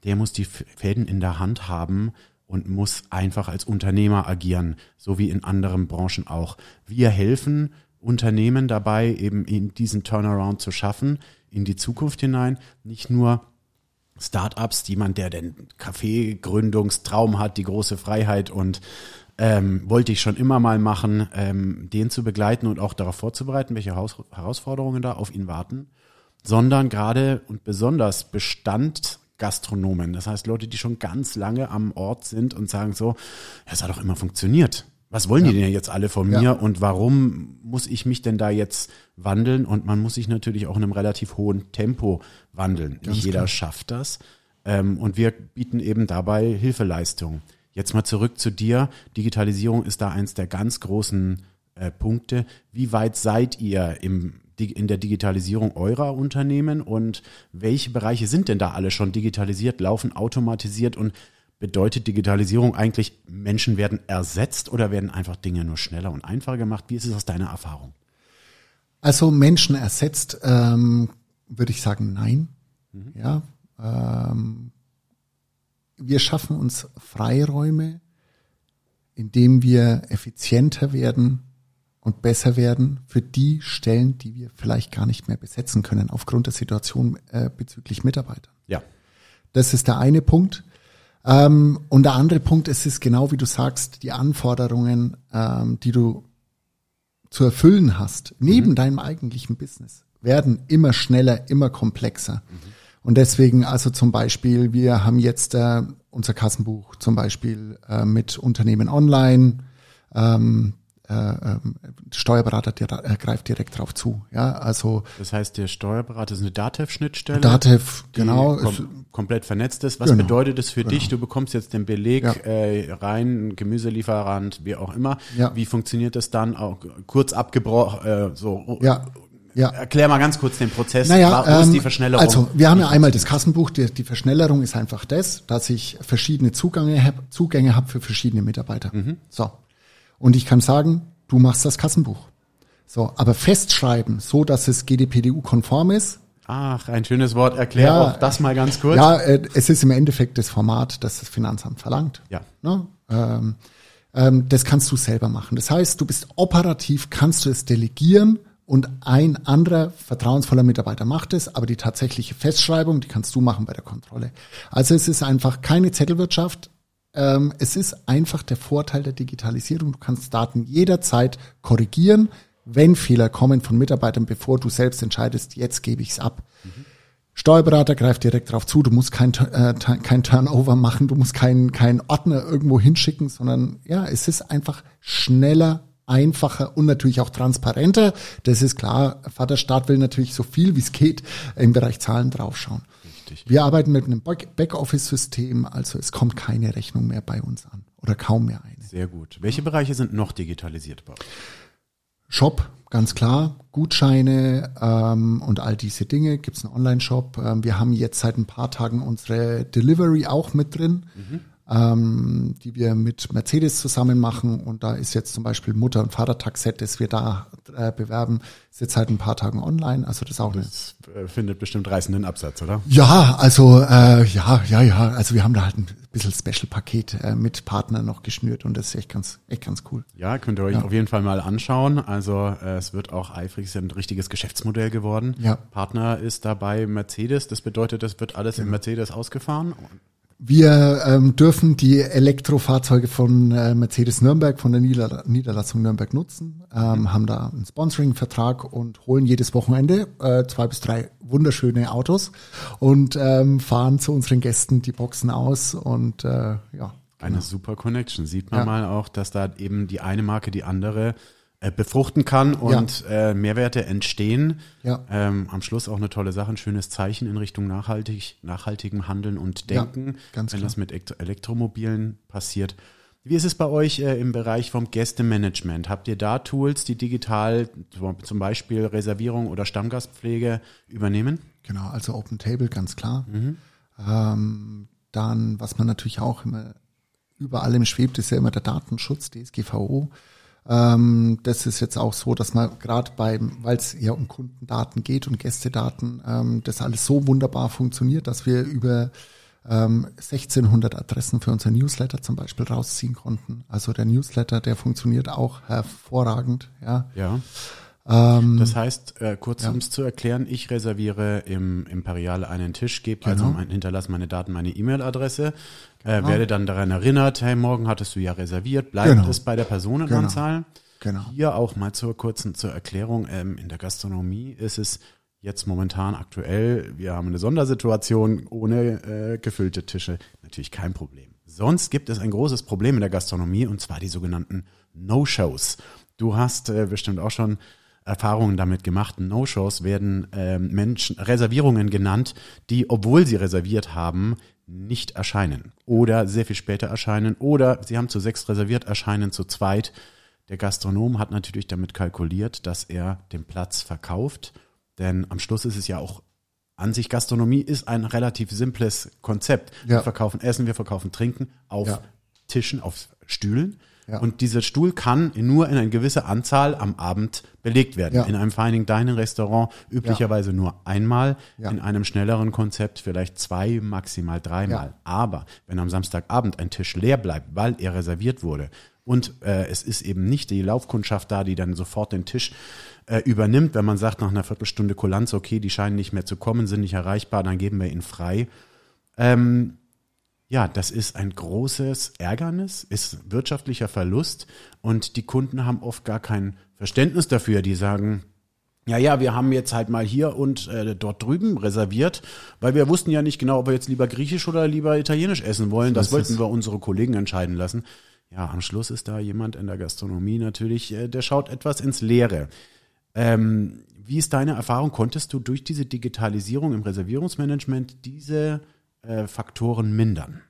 der muss die Fäden in der Hand haben und muss einfach als Unternehmer agieren, so wie in anderen Branchen auch. Wir helfen Unternehmen dabei, eben in diesen Turnaround zu schaffen, in die Zukunft hinein, nicht nur Startups, jemand, der den Kaffeegründungstraum hat, die große Freiheit und ähm, wollte ich schon immer mal machen, ähm, den zu begleiten und auch darauf vorzubereiten, welche Haus Herausforderungen da auf ihn warten, sondern gerade und besonders Bestandgastronomen, das heißt Leute, die schon ganz lange am Ort sind und sagen so, es hat doch immer funktioniert. Was wollen ja. die denn jetzt alle von mir ja. und warum muss ich mich denn da jetzt wandeln? Und man muss sich natürlich auch in einem relativ hohen Tempo wandeln. Ganz Nicht jeder klar. schafft das. Ähm, und wir bieten eben dabei Hilfeleistungen. Jetzt mal zurück zu dir. Digitalisierung ist da eins der ganz großen äh, Punkte. Wie weit seid ihr im, in der Digitalisierung eurer Unternehmen und welche Bereiche sind denn da alle schon digitalisiert, laufen automatisiert und bedeutet Digitalisierung eigentlich, Menschen werden ersetzt oder werden einfach Dinge nur schneller und einfacher gemacht? Wie ist es aus deiner Erfahrung? Also Menschen ersetzt, ähm, würde ich sagen, nein. Mhm. Ja, ähm, wir schaffen uns Freiräume, indem wir effizienter werden und besser werden für die Stellen, die wir vielleicht gar nicht mehr besetzen können aufgrund der Situation äh, bezüglich Mitarbeiter. Ja. Das ist der eine Punkt. Ähm, und der andere Punkt ist es genau wie du sagst, die Anforderungen, ähm, die du zu erfüllen hast, neben mhm. deinem eigentlichen Business, werden immer schneller, immer komplexer. Mhm. Und deswegen also zum Beispiel, wir haben jetzt äh, unser Kassenbuch zum Beispiel äh, mit Unternehmen online. Ähm, äh, äh, Steuerberater äh, greift direkt drauf zu. Ja, also das heißt, der Steuerberater ist eine Datev-Schnittstelle. Datev, genau, kom komplett vernetzt ist. Was genau, bedeutet das für genau. dich? Du bekommst jetzt den Beleg ja. äh, rein, Gemüselieferant, wie auch immer. Ja. Wie funktioniert das dann? Auch kurz abgebrochen, äh, so ja. Ja. Erklär mal ganz kurz den Prozess. Naja, Wo ist die ähm, Verschnellerung? Also wir haben ja einmal das Kassenbuch. Die, die Verschnellerung ist einfach das, dass ich verschiedene Zugänge habe Zugänge hab für verschiedene Mitarbeiter. Mhm. So. Und ich kann sagen, du machst das Kassenbuch. So, aber festschreiben, so dass es GDPDU-konform ist. Ach, ein schönes Wort. Erklär ja, auch das mal ganz kurz. Ja, äh, es ist im Endeffekt das Format, das das Finanzamt verlangt. Ja. Ne? Ähm, ähm, das kannst du selber machen. Das heißt, du bist operativ, kannst du es delegieren und ein anderer vertrauensvoller Mitarbeiter macht es, aber die tatsächliche Festschreibung, die kannst du machen bei der Kontrolle. Also es ist einfach keine Zettelwirtschaft. Ähm, es ist einfach der Vorteil der Digitalisierung. Du kannst Daten jederzeit korrigieren, wenn Fehler kommen von Mitarbeitern, bevor du selbst entscheidest, jetzt gebe ich es ab. Mhm. Steuerberater greift direkt darauf zu, du musst kein, äh, kein Turnover machen, du musst keinen kein Ordner irgendwo hinschicken, sondern ja, es ist einfach schneller einfacher und natürlich auch transparenter. Das ist klar, Vaterstaat will natürlich so viel wie es geht im Bereich Zahlen draufschauen. Richtig. Wir arbeiten mit einem Backoffice-System, also es kommt keine Rechnung mehr bei uns an oder kaum mehr eine. Sehr gut. Welche Bereiche sind noch digitalisiert bei euch? Shop, ganz klar, Gutscheine ähm, und all diese Dinge. Gibt es einen Online-Shop. Ähm, wir haben jetzt seit ein paar Tagen unsere Delivery auch mit drin. Mhm. Ähm, die wir mit Mercedes zusammen machen. Und da ist jetzt zum Beispiel Mutter- und Vatertag-Set, das wir da äh, bewerben, ist jetzt seit ein paar Tagen online. Also das auch das äh, findet bestimmt reißenden Absatz, oder? Ja, also äh, ja, ja, ja. Also wir haben da halt ein bisschen Special-Paket äh, mit Partnern noch geschnürt und das ist echt ganz, echt ganz cool. Ja, könnt ihr euch ja. auf jeden Fall mal anschauen. Also äh, es wird auch eifrig, es ist ein richtiges Geschäftsmodell geworden. Ja. Partner ist dabei Mercedes. Das bedeutet, das wird alles ja. in Mercedes ausgefahren. Wir ähm, dürfen die Elektrofahrzeuge von äh, Mercedes Nürnberg, von der Nieder Niederlassung Nürnberg nutzen, ähm, mhm. haben da einen Sponsoring-Vertrag und holen jedes Wochenende äh, zwei bis drei wunderschöne Autos und ähm, fahren zu unseren Gästen die Boxen aus und äh, ja. Eine genau. super Connection. Sieht man ja. mal auch, dass da eben die eine Marke die andere befruchten kann und ja. äh, Mehrwerte entstehen. Ja. Ähm, am Schluss auch eine tolle Sache, ein schönes Zeichen in Richtung nachhaltig, nachhaltigem Handeln und Denken, ja, ganz wenn das mit Elektromobilen passiert. Wie ist es bei euch äh, im Bereich vom Gästemanagement? Habt ihr da Tools, die digital zum Beispiel Reservierung oder Stammgastpflege übernehmen? Genau, also Open Table, ganz klar. Mhm. Ähm, dann, was man natürlich auch immer überall im schwebt, ist ja immer der Datenschutz, DSGVO. Ähm, das ist jetzt auch so, dass man gerade beim, weil es ja um Kundendaten geht und Gästedaten, ähm, das alles so wunderbar funktioniert, dass wir über ähm, 1600 Adressen für unser Newsletter zum Beispiel rausziehen konnten. Also der Newsletter, der funktioniert auch hervorragend. Ja. Ja. Ähm, das heißt, äh, kurz ja. um es zu erklären, ich reserviere im Imperial einen Tisch, gebe also genau. also mein, hinterlasse meine Daten, meine E-Mail-Adresse, äh, genau. werde dann daran erinnert, hey, morgen hattest du ja reserviert, bleibt genau. es bei der Personenanzahl. Genau. Hier auch mal zur kurzen zur Erklärung, ähm, in der Gastronomie ist es jetzt momentan aktuell, wir haben eine Sondersituation ohne äh, gefüllte Tische, natürlich kein Problem. Sonst gibt es ein großes Problem in der Gastronomie und zwar die sogenannten No-Shows. Du hast äh, bestimmt auch schon Erfahrungen damit gemacht. No-Shows werden äh, Menschen, Reservierungen genannt, die, obwohl sie reserviert haben, nicht erscheinen oder sehr viel später erscheinen oder sie haben zu sechs reserviert, erscheinen zu zweit. Der Gastronom hat natürlich damit kalkuliert, dass er den Platz verkauft, denn am Schluss ist es ja auch an sich Gastronomie ist ein relativ simples Konzept. Ja. Wir verkaufen Essen, wir verkaufen Trinken auf ja. Tischen, auf Stühlen. Ja. Und dieser Stuhl kann nur in eine gewisse Anzahl am Abend belegt werden. Ja. In einem Feining Dining Restaurant üblicherweise nur einmal, Ja. in einem schnelleren Konzept vielleicht zwei, maximal dreimal. Ja. Aber wenn am Samstagabend ein Tisch leer bleibt, weil er reserviert wurde und äh, es ist eben nicht die Laufkundschaft da, die dann sofort den Tisch äh, übernimmt, wenn man sagt nach einer Viertelstunde Kulanz, okay, die scheinen nicht mehr zu kommen, sind nicht erreichbar, dann geben wir ihn frei. Ähm, ja, das ist ein großes Ärgernis, ist wirtschaftlicher Verlust und die Kunden haben oft gar kein Verständnis dafür. Die sagen, ja, ja, wir haben jetzt halt mal hier und äh, dort drüben reserviert, weil wir wussten ja nicht genau, ob wir jetzt lieber griechisch oder lieber italienisch essen wollen. Das ist wollten wir unsere Kollegen entscheiden lassen. Ja, am Schluss ist da jemand in der Gastronomie natürlich, äh, der schaut etwas ins Leere. Ähm, wie ist deine Erfahrung? Konntest du durch diese Digitalisierung im Reservierungsmanagement diese äh, Faktoren mindern?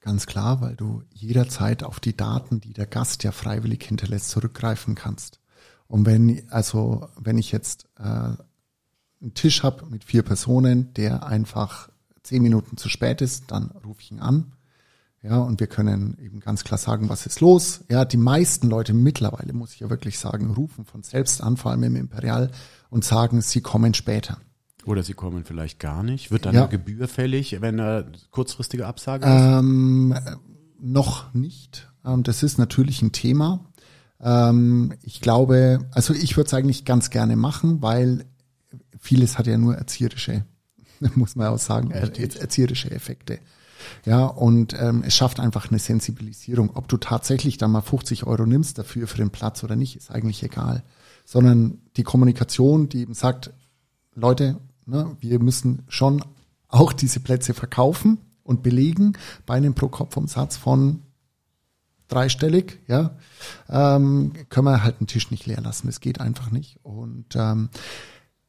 Ganz klar, weil du jederzeit auf die Daten, die der Gast ja freiwillig hinterlässt, zurückgreifen kannst. Und wenn, also, wenn ich jetzt äh, einen Tisch habe mit vier Personen, der einfach zehn Minuten zu spät ist, dann rufe ich ihn an. Ja, und wir können eben ganz klar sagen, was ist los. Ja, die meisten Leute mittlerweile, muss ich ja wirklich sagen, rufen von selbst an, vor allem im Imperial, und sagen, sie kommen später. Oder sie kommen vielleicht gar nicht. Wird dann Ja. eine Gebühr fällig, wenn eine kurzfristige Absage ist? Ähm, äh, noch nicht. Ähm, das ist natürlich ein Thema. Ähm, ich glaube, also ich würde es eigentlich ganz gerne machen, weil vieles hat ja nur erzieherische, muss man auch sagen, er, erzieherische Effekte. Ja, und ähm, es schafft einfach eine Sensibilisierung. Ob du tatsächlich da mal 50 Euro nimmst dafür für den Platz oder nicht, ist eigentlich egal. Sondern die Kommunikation, die eben sagt, Leute, ne, wir müssen schon auch diese Plätze verkaufen und belegen bei einem Pro-Kopf-Umsatz von dreistellig, ja, ähm, können wir halt einen Tisch nicht leer lassen. Das geht einfach nicht. Und ähm,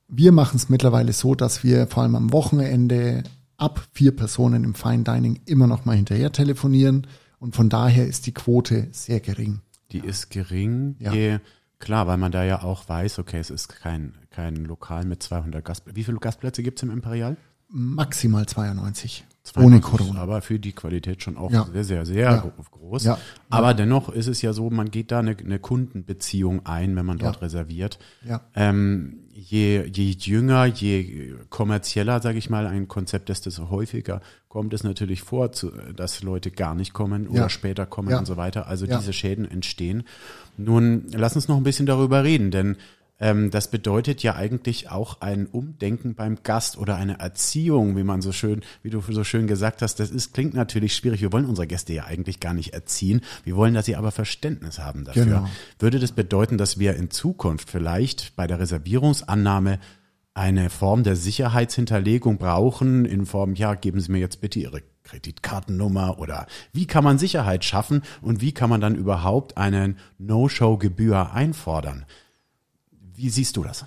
wir machen es mittlerweile so, dass wir vor allem am Wochenende ab vier Personen im Fine Dining immer noch mal hinterher telefonieren. Und von daher ist die Quote sehr gering. Die ist gering. Ja. Je, klar, weil man da ja auch weiß, okay, es ist kein, kein Lokal mit 200 Gastplätzen. Wie viele Gastplätze gibt's im Imperial? Maximal 92. Ohne Corona. Aber für die Qualität schon auch Ja. sehr, sehr, sehr Ja. groß. Ja. Aber dennoch ist es ja so, man geht da eine, eine Kundenbeziehung ein, wenn man dort reserviert. Ja. Ähm, je, je jünger, je kommerzieller, sage ich mal, ein Konzept ist, desto häufiger kommt es natürlich vor, zu, dass Leute gar nicht kommen oder später kommen und so weiter. Also diese Schäden entstehen. Nun, lass uns noch ein bisschen darüber reden, denn ähm, das bedeutet ja eigentlich auch ein Umdenken beim Gast oder eine Erziehung, wie man so schön, wie du so schön gesagt hast. Das ist, klingt natürlich schwierig. Wir wollen unsere Gäste ja eigentlich gar nicht erziehen. Wir wollen, dass sie aber Verständnis haben dafür. Genau. Würde das bedeuten, dass wir in Zukunft vielleicht bei der Reservierungsannahme eine Form der Sicherheitshinterlegung brauchen, in Form, ja, geben Sie mir jetzt bitte Ihre Kreditkartennummer oder wie kann man Sicherheit schaffen und wie kann man dann überhaupt eine No-Show-Gebühr einfordern? Wie siehst du das?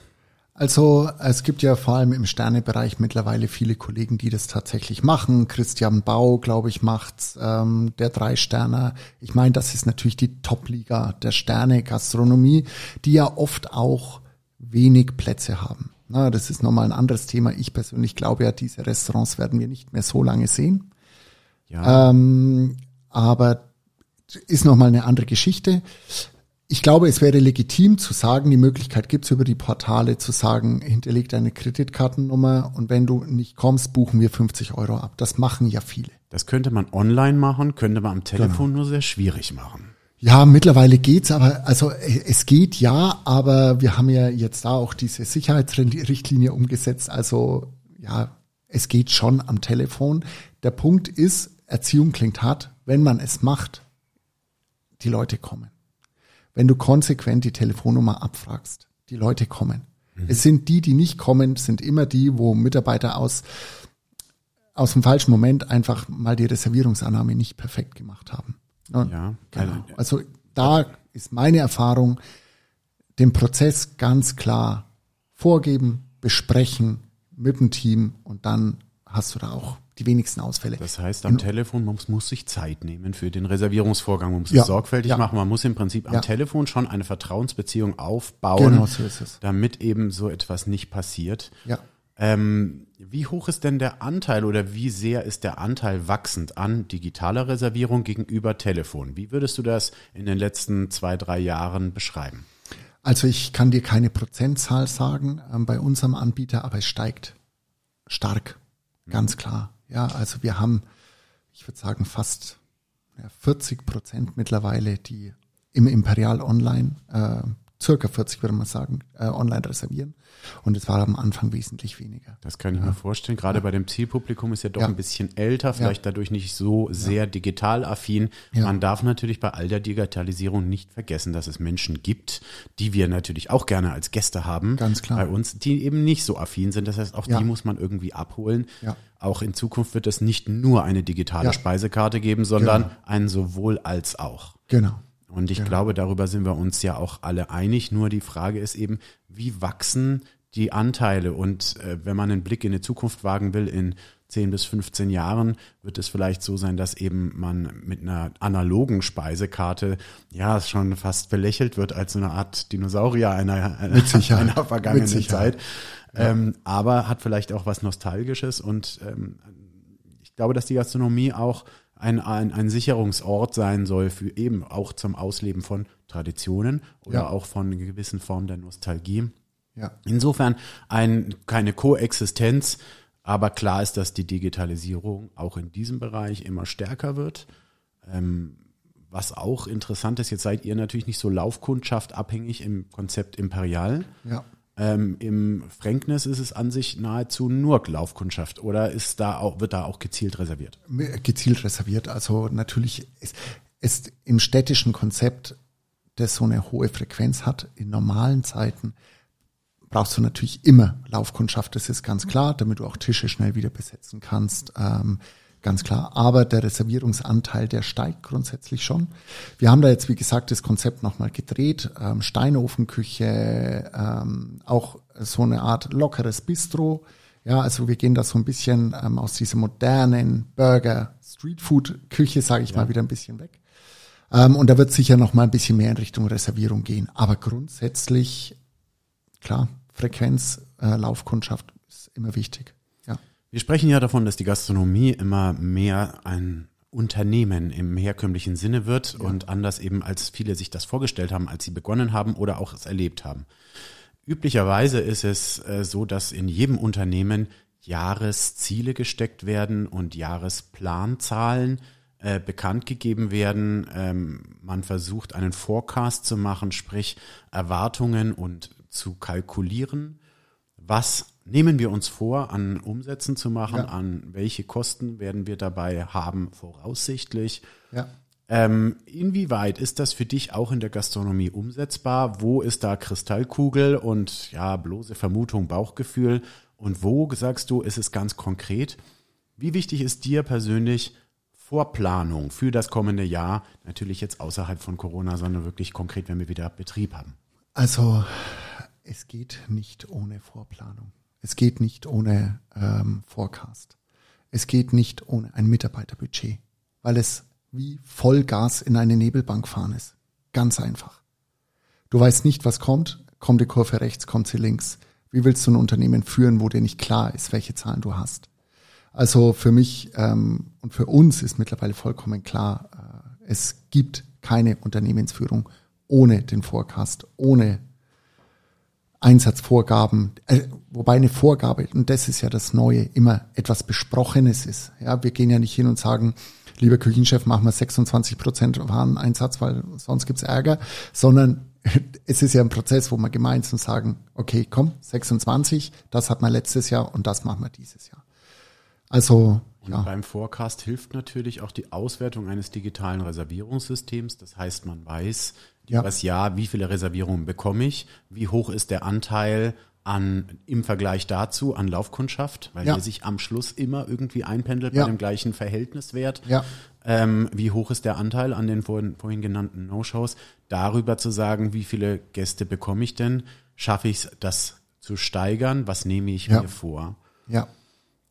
Also es gibt ja vor allem im Sternebereich mittlerweile viele Kollegen, die das tatsächlich machen. Christian Bau, glaube ich, macht's, ähm, der Drei-Sterner. Ich meine, das ist natürlich die Top-Liga der Sterne-Gastronomie, die ja oft auch wenig Plätze haben. Na, das ist nochmal ein anderes Thema. Ich persönlich glaube ja, diese Restaurants werden wir nicht mehr so lange sehen. Ja, Ähm, aber ist nochmal eine andere Geschichte. Ich glaube, es wäre legitim zu sagen, die Möglichkeit gibt es über die Portale zu sagen, hinterleg deine Kreditkartennummer und wenn du nicht kommst, buchen wir 50 Euro ab. Das machen ja viele. das könnte man online machen, könnte man am Telefon nur sehr schwierig machen. Ja, mittlerweile geht's, aber also es geht ja, aber wir haben ja jetzt da auch diese Sicherheitsrichtlinie umgesetzt. Also ja, es geht schon am Telefon. Der Punkt ist, Erziehung klingt hart, wenn man es macht, die Leute kommen. Wenn du konsequent die Telefonnummer abfragst, die Leute kommen. Es sind die, die nicht kommen, sind immer die, wo Mitarbeiter aus aus dem falschen Moment einfach mal die Reservierungsannahme nicht perfekt gemacht haben. Und Ja, Genau. Also da ist meine Erfahrung, den Prozess ganz klar vorgeben, besprechen mit dem Team und dann hast du da auch die wenigsten Ausfälle. Das heißt, am Telefon, man muss, muss sich Zeit nehmen für den Reservierungsvorgang. Man muss Ja, es sorgfältig ja. machen. Man muss im Prinzip am Ja. Telefon schon eine Vertrauensbeziehung aufbauen, Genau so ist es. damit eben so etwas nicht passiert. Ja. Ähm, wie hoch ist denn der Anteil oder wie sehr ist der Anteil wachsend an digitaler Reservierung gegenüber Telefon? Wie würdest du das in den letzten zwei, drei Jahren beschreiben? Also ich kann dir keine Prozentzahl sagen ähm, bei unserem Anbieter, aber es steigt stark, ganz klar. Ja, also wir haben, ich würde sagen, fast ja, 40 Prozent mittlerweile, die im Imperial Online, äh, circa 40 würde man sagen, äh, online reservieren. Und es war am Anfang wesentlich weniger. Das kann ich mir vorstellen. Gerade bei dem Zielpublikum ist ja doch Ja. ein bisschen älter, vielleicht dadurch nicht so sehr digital affin. Ja. Man darf natürlich bei all der Digitalisierung nicht vergessen, dass es Menschen gibt, die wir natürlich auch gerne als Gäste haben. Ganz klar. Bei uns, die eben nicht so affin sind. Das heißt, auch Ja. die muss man irgendwie abholen. Ja. Auch in Zukunft wird es nicht nur eine digitale Ja. Speisekarte geben, sondern Genau. ein sowohl als auch. Genau. Und ich glaube, darüber sind wir uns ja auch alle einig. Nur die Frage ist eben, wie wachsen die Anteile? Und äh, wenn man einen Blick in die Zukunft wagen will, in 10 bis 15 Jahren wird es vielleicht so sein, dass eben man mit einer analogen Speisekarte ja schon fast belächelt wird als so eine Art Dinosaurier einer, einer, vergangenen. Zeit. Ähm, aber hat vielleicht auch was Nostalgisches und ähm, ich glaube, dass die Gastronomie auch ein, ein, ein Sicherungsort sein soll für eben auch zum Ausleben von Traditionen oder Ja. auch von gewissen Form der Nostalgie. Ja. Insofern ein, keine Koexistenz, aber klar ist, dass die Digitalisierung auch in diesem Bereich immer stärker wird. Ähm, was auch interessant ist, jetzt seid ihr natürlich nicht so Laufkundschaft abhängig im Konzept Imperial. Ja. Ähm, Im Fränknis ist es an sich nahezu nur Laufkundschaft oder ist da auch, wird da auch gezielt reserviert? gezielt reserviert. Also natürlich ist, ist im städtischen Konzept, das so eine hohe Frequenz hat, in normalen Zeiten brauchst du natürlich immer Laufkundschaft, das ist ganz klar, damit du auch Tische schnell wieder besetzen kannst. Ähm, ganz klar. Aber der Reservierungsanteil, der steigt grundsätzlich schon. Wir haben da jetzt, wie gesagt, das Konzept nochmal gedreht. Ähm, Steinofenküche, ähm, auch so eine Art lockeres Bistro. Ja, also wir gehen da so ein bisschen ähm, aus dieser modernen Burger, Streetfood-Küche, sage ich mal, wieder ein bisschen weg. Ähm, und da wird sicher noch mal ein bisschen mehr in Richtung Reservierung gehen. Aber grundsätzlich, klar, Frequenz, äh, Laufkundschaft ist immer wichtig. Wir sprechen ja davon, dass die Gastronomie immer mehr ein Unternehmen im herkömmlichen Sinne wird ja. und anders eben als viele sich das vorgestellt haben, als sie begonnen haben oder auch es erlebt haben. Üblicherweise ist es äh, so, dass in jedem Unternehmen Jahresziele gesteckt werden und Jahresplanzahlen äh, bekannt gegeben werden. Ähm, man versucht einen Forecast zu machen, sprich Erwartungen und zu kalkulieren. Was nehmen wir uns vor, an Umsätzen zu machen? Ja. An welche Kosten werden wir dabei haben, voraussichtlich? Ja. Ähm, inwieweit ist das für dich auch in der Gastronomie umsetzbar? Wo ist da Kristallkugel und ja, bloße Vermutung, Bauchgefühl? Und wo sagst du, ist es ganz konkret? Wie wichtig ist dir persönlich Vorplanung für das kommende Jahr? Natürlich jetzt außerhalb von Corona, sondern wirklich konkret, wenn wir wieder Betrieb haben. Also, es geht nicht ohne Vorplanung. Es geht nicht ohne ähm, Forecast. Es geht nicht ohne ein Mitarbeiterbudget, weil es wie Vollgas in eine Nebelbank fahren ist. Ganz einfach. Du weißt nicht, was kommt. Kommt die Kurve rechts, kommt sie links. Wie willst du ein Unternehmen führen, wo dir nicht klar ist, welche Zahlen du hast? Also für mich ähm, und für uns ist mittlerweile vollkommen klar, äh, es gibt keine Unternehmensführung ohne den Forecast, ohne Einsatzvorgaben, äh, wobei eine Vorgabe, und das ist ja das Neue, immer etwas Besprochenes ist. Ja, wir gehen ja nicht hin und sagen, lieber Küchenchef, machen wir 26 Prozent Wareneinsatz, weil sonst gibt's Ärger, sondern es ist ja ein Prozess, wo wir gemeinsam sagen, okay, komm, 26, das hat man letztes Jahr und das machen wir dieses Jahr. Also und ja. beim Forecast hilft natürlich auch die Auswertung eines digitalen Reservierungssystems. Das heißt, man weiß, ja. das Jahr, wie viele Reservierungen bekomme ich, wie hoch ist der Anteil an im Vergleich dazu an Laufkundschaft, weil ja. der sich am Schluss immer irgendwie einpendelt ja. bei dem gleichen Verhältniswert. Ja. Ähm, wie hoch ist der Anteil an den vorhin, vorhin genannten No-Shows? Darüber zu sagen, wie viele Gäste bekomme ich denn? Schaffe ich es, das zu steigern? Was nehme ich ja. mir vor? Ja.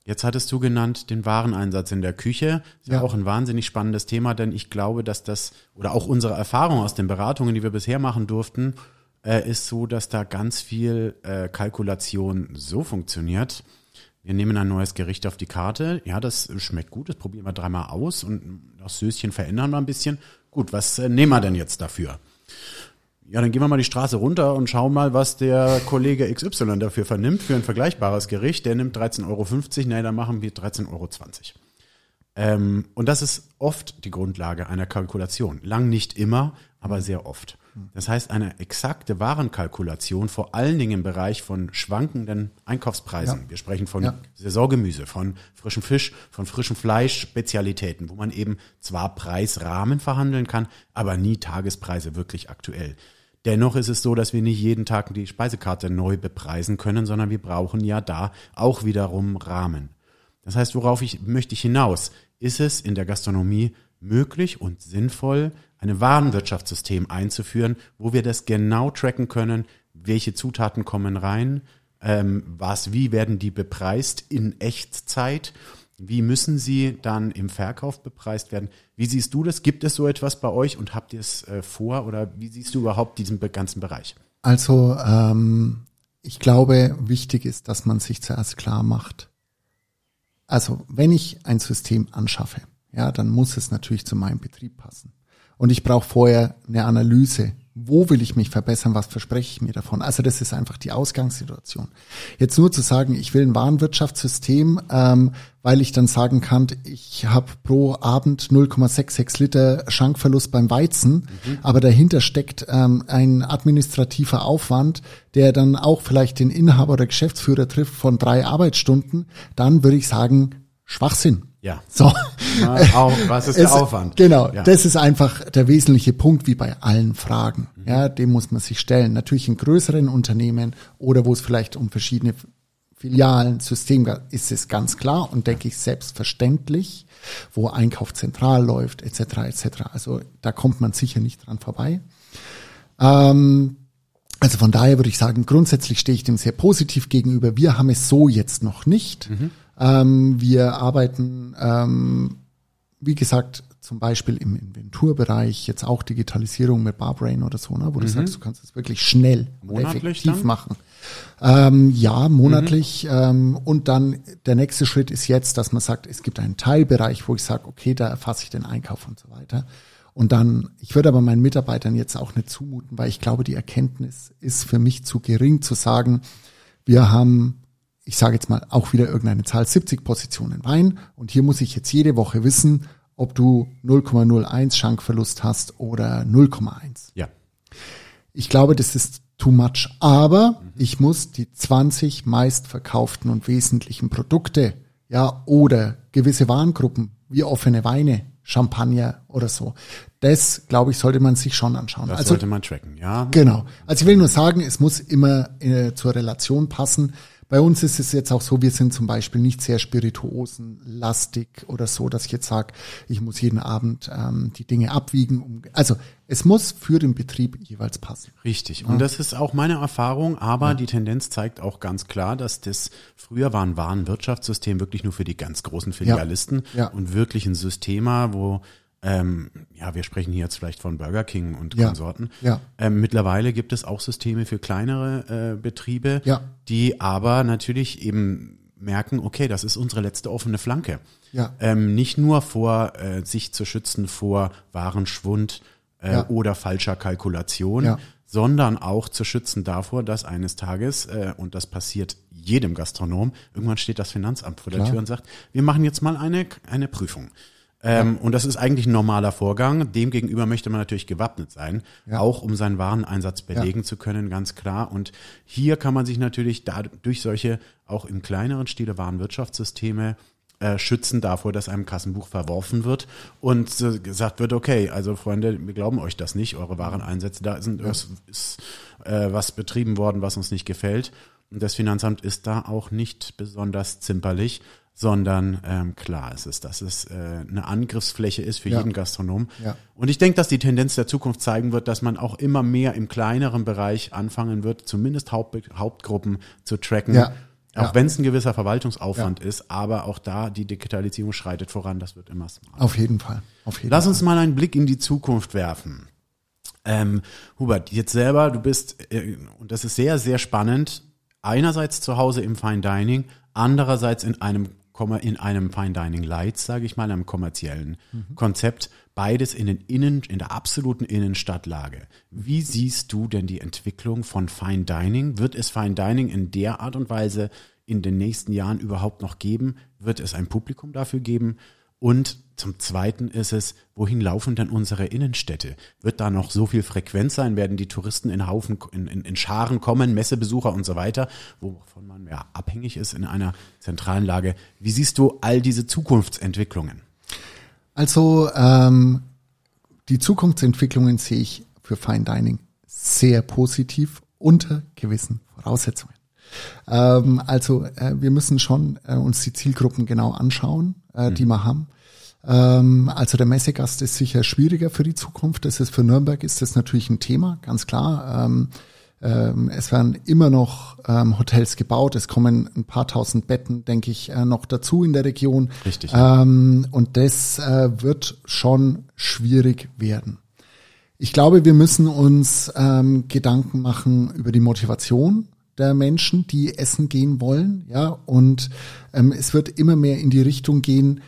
Jetzt hattest du genannt den Wareneinsatz in der Küche. Ist ja. ja auch ein wahnsinnig spannendes Thema, denn ich glaube, dass das oder auch unsere Erfahrung aus den Beratungen, die wir bisher machen durften, äh, ist so, dass da ganz viel äh, Kalkulation so funktioniert. Wir nehmen ein neues Gericht auf die Karte. Ja, das schmeckt gut, das probieren wir dreimal aus und das Söschen verändern wir ein bisschen. Gut, was äh, nehmen wir denn jetzt dafür? Ja, dann gehen wir mal die Straße runter und schauen mal, was der Kollege XY dafür vernimmt für ein vergleichbares Gericht. Der nimmt 13,50 Euro. Nee, dann machen wir 13,20 Euro. Ähm, und das ist oft die Grundlage einer Kalkulation. Lang nicht immer, aber sehr oft. Das heißt, eine exakte Warenkalkulation, vor allen Dingen im Bereich von schwankenden Einkaufspreisen. Ja. Wir sprechen von ja. Saisongemüse, von frischem Fisch, von frischem Fleisch, Spezialitäten, wo man eben zwar Preisrahmen verhandeln kann, aber nie Tagespreise wirklich aktuell. Dennoch ist es so, dass wir nicht jeden Tag die Speisekarte neu bepreisen können, sondern wir brauchen ja da auch wiederum Rahmen. Das heißt, worauf ich möchte ich hinaus? Ist es in der Gastronomie möglich und sinnvoll, ein Warenwirtschaftssystem einzuführen, wo wir das genau tracken können, welche Zutaten kommen rein, ähm, was, wie werden die bepreist in Echtzeit, wie müssen sie dann im Verkauf bepreist werden. Wie siehst du das? Gibt es so etwas bei euch und habt ihr es äh, vor oder wie siehst du überhaupt diesen ganzen Bereich? Also ähm, ich glaube, wichtig ist, dass man sich zuerst klar macht. Also wenn ich ein System anschaffe, ja, dann muss es natürlich zu meinem Betrieb passen. Und ich brauche vorher eine Analyse. Wo will ich mich verbessern? Was verspreche ich mir davon? Also das ist einfach die Ausgangssituation. Jetzt nur zu sagen, ich will ein Warenwirtschaftssystem, ähm, weil ich dann sagen kann, ich habe pro Abend 0,66 Liter Schankverlust beim Weizen, mhm. aber dahinter steckt ähm, ein administrativer Aufwand, der dann auch vielleicht den Inhaber oder Geschäftsführer trifft von drei Arbeitsstunden, dann würde ich sagen, Schwachsinn. Ja. So. auch, was ist der Aufwand? Genau. Ja. Das ist einfach der wesentliche Punkt, wie bei allen Fragen. Mhm. Ja, dem muss man sich stellen. Natürlich in größeren Unternehmen oder wo es vielleicht um verschiedene Filialen, Systeme geht, ist es ganz klar und denke ich selbstverständlich, wo Einkauf zentral läuft, etc., etc. Also da kommt man sicher nicht dran vorbei. Ähm, also von daher würde ich sagen, grundsätzlich stehe ich dem sehr positiv gegenüber. Wir haben es so jetzt noch nicht. Mhm. Ähm, wir arbeiten, ähm, wie gesagt, zum Beispiel im Inventurbereich, jetzt auch Digitalisierung mit Barbrain oder so, ne, wo du sagst, du kannst es wirklich schnell und effektiv dann? machen. Ähm, ja, monatlich. Ähm, und dann der nächste Schritt ist jetzt, dass man sagt, es gibt einen Teilbereich, wo ich sage, okay, da erfasse ich den Einkauf und so weiter. Und dann, ich würde aber meinen Mitarbeitern jetzt auch nicht zumuten, weil ich glaube, die Erkenntnis ist für mich zu gering zu sagen, wir haben, ich sage jetzt mal auch wieder irgendeine Zahl, 70 Positionen Wein und hier muss ich jetzt jede Woche wissen, ob du 0,01 Schankverlust hast oder 0,1. Ja. Ich glaube, das ist too much. Aber ich muss die 20 meistverkauften und wesentlichen Produkte, ja, oder gewisse Warengruppen, wie offene Weine, Champagner oder so. Das, glaube ich, sollte man sich schon anschauen. Das also, sollte man tracken, ja. Genau. Also ich will nur sagen, es muss immer äh, zur Relation passen. Bei uns ist es jetzt auch so, wir sind zum Beispiel nicht sehr spirituosenlastig oder so, dass ich jetzt sage, ich muss jeden Abend ähm, die Dinge abwiegen. Um, also es muss für den Betrieb jeweils passen. Richtig. Und das ist auch meine Erfahrung, aber die Tendenz zeigt auch ganz klar, dass das früher war ein Warenwirtschaftssystem wirklich nur für die ganz großen Filialisten Ja. und wirklich ein Systema, wo ähm, ja, wir sprechen hier jetzt vielleicht von Burger King und Ja. Konsorten. Ja. Ähm, mittlerweile gibt es auch Systeme für kleinere äh, Betriebe, Ja. die aber natürlich eben merken, okay, das ist unsere letzte offene Flanke. Ja. Ähm, nicht nur vor äh, sich zu schützen vor Warenschwund äh, Ja. oder falscher Kalkulation, Ja. sondern auch zu schützen davor, dass eines Tages, äh, und das passiert jedem Gastronom, irgendwann steht das Finanzamt vor der Klar. Tür und sagt, wir machen jetzt mal eine, eine Prüfung. Ähm, Und das ist eigentlich ein normaler Vorgang. Demgegenüber möchte man natürlich gewappnet sein, Ja. auch um seinen Wareneinsatz belegen zu können, ganz klar. Und hier kann man sich natürlich da, durch solche auch im kleineren Stile Warenwirtschaftssysteme äh, schützen davor, dass einem Kassenbuch verworfen wird und äh, gesagt wird, okay, also Freunde, wir glauben euch das nicht, eure Wareneinsätze, da sind ist, ist äh, was betrieben worden, was uns nicht gefällt. Und das Finanzamt ist da auch nicht besonders zimperlich, sondern ähm, klar ist es, dass es äh, eine Angriffsfläche ist für Ja. jeden Gastronom. Ja. Und ich denke, dass die Tendenz der Zukunft zeigen wird, dass man auch immer mehr im kleineren Bereich anfangen wird, zumindest Haupt, Hauptgruppen zu tracken. Ja. Auch Ja. wenn es ein gewisser Verwaltungsaufwand ist, aber auch da die Digitalisierung schreitet voran, das wird immer smarter. Auf jeden Fall. Auf jeden Lass uns mal einen Blick in die Zukunft werfen. Ähm, Hubert, jetzt selber, du bist, äh, und das ist sehr, sehr spannend, einerseits zu Hause im Fine Dining, andererseits in einem in einem Fine Dining Lights, sage ich mal, einem kommerziellen Konzept, beides in den Innen, in der absoluten Innenstadtlage. Wie siehst du denn die Entwicklung von Fine Dining? Wird es Fine Dining in der Art und Weise in den nächsten Jahren überhaupt noch geben? Wird es ein Publikum dafür geben? Und zum Zweiten ist es, wohin laufen denn unsere Innenstädte? Wird da noch so viel Frequenz sein? Werden die Touristen in Haufen, in, in, in Scharen kommen, Messebesucher und so weiter, wovon man ja abhängig ist in einer zentralen Lage? Wie siehst du all diese Zukunftsentwicklungen? Also ähm, die Zukunftsentwicklungen sehe ich für Fine Dining sehr positiv unter gewissen Voraussetzungen. Ähm, also äh, wir müssen schon äh, uns die Zielgruppen genau anschauen, äh, die wir haben. Ähm, also der Messegast ist sicher schwieriger für die Zukunft. Das ist für Nürnberg ist das natürlich ein Thema, ganz klar. Ähm, ähm, es werden immer noch ähm, Hotels gebaut. Es kommen ein paar tausend Betten, denke ich, äh, noch dazu in der Region. Richtig. Ähm, und das äh, wird schon schwierig werden. Ich glaube, wir müssen uns ähm, Gedanken machen über die Motivation der Menschen, die essen gehen wollen, ja, und ähm, es wird immer mehr in die Richtung gehen,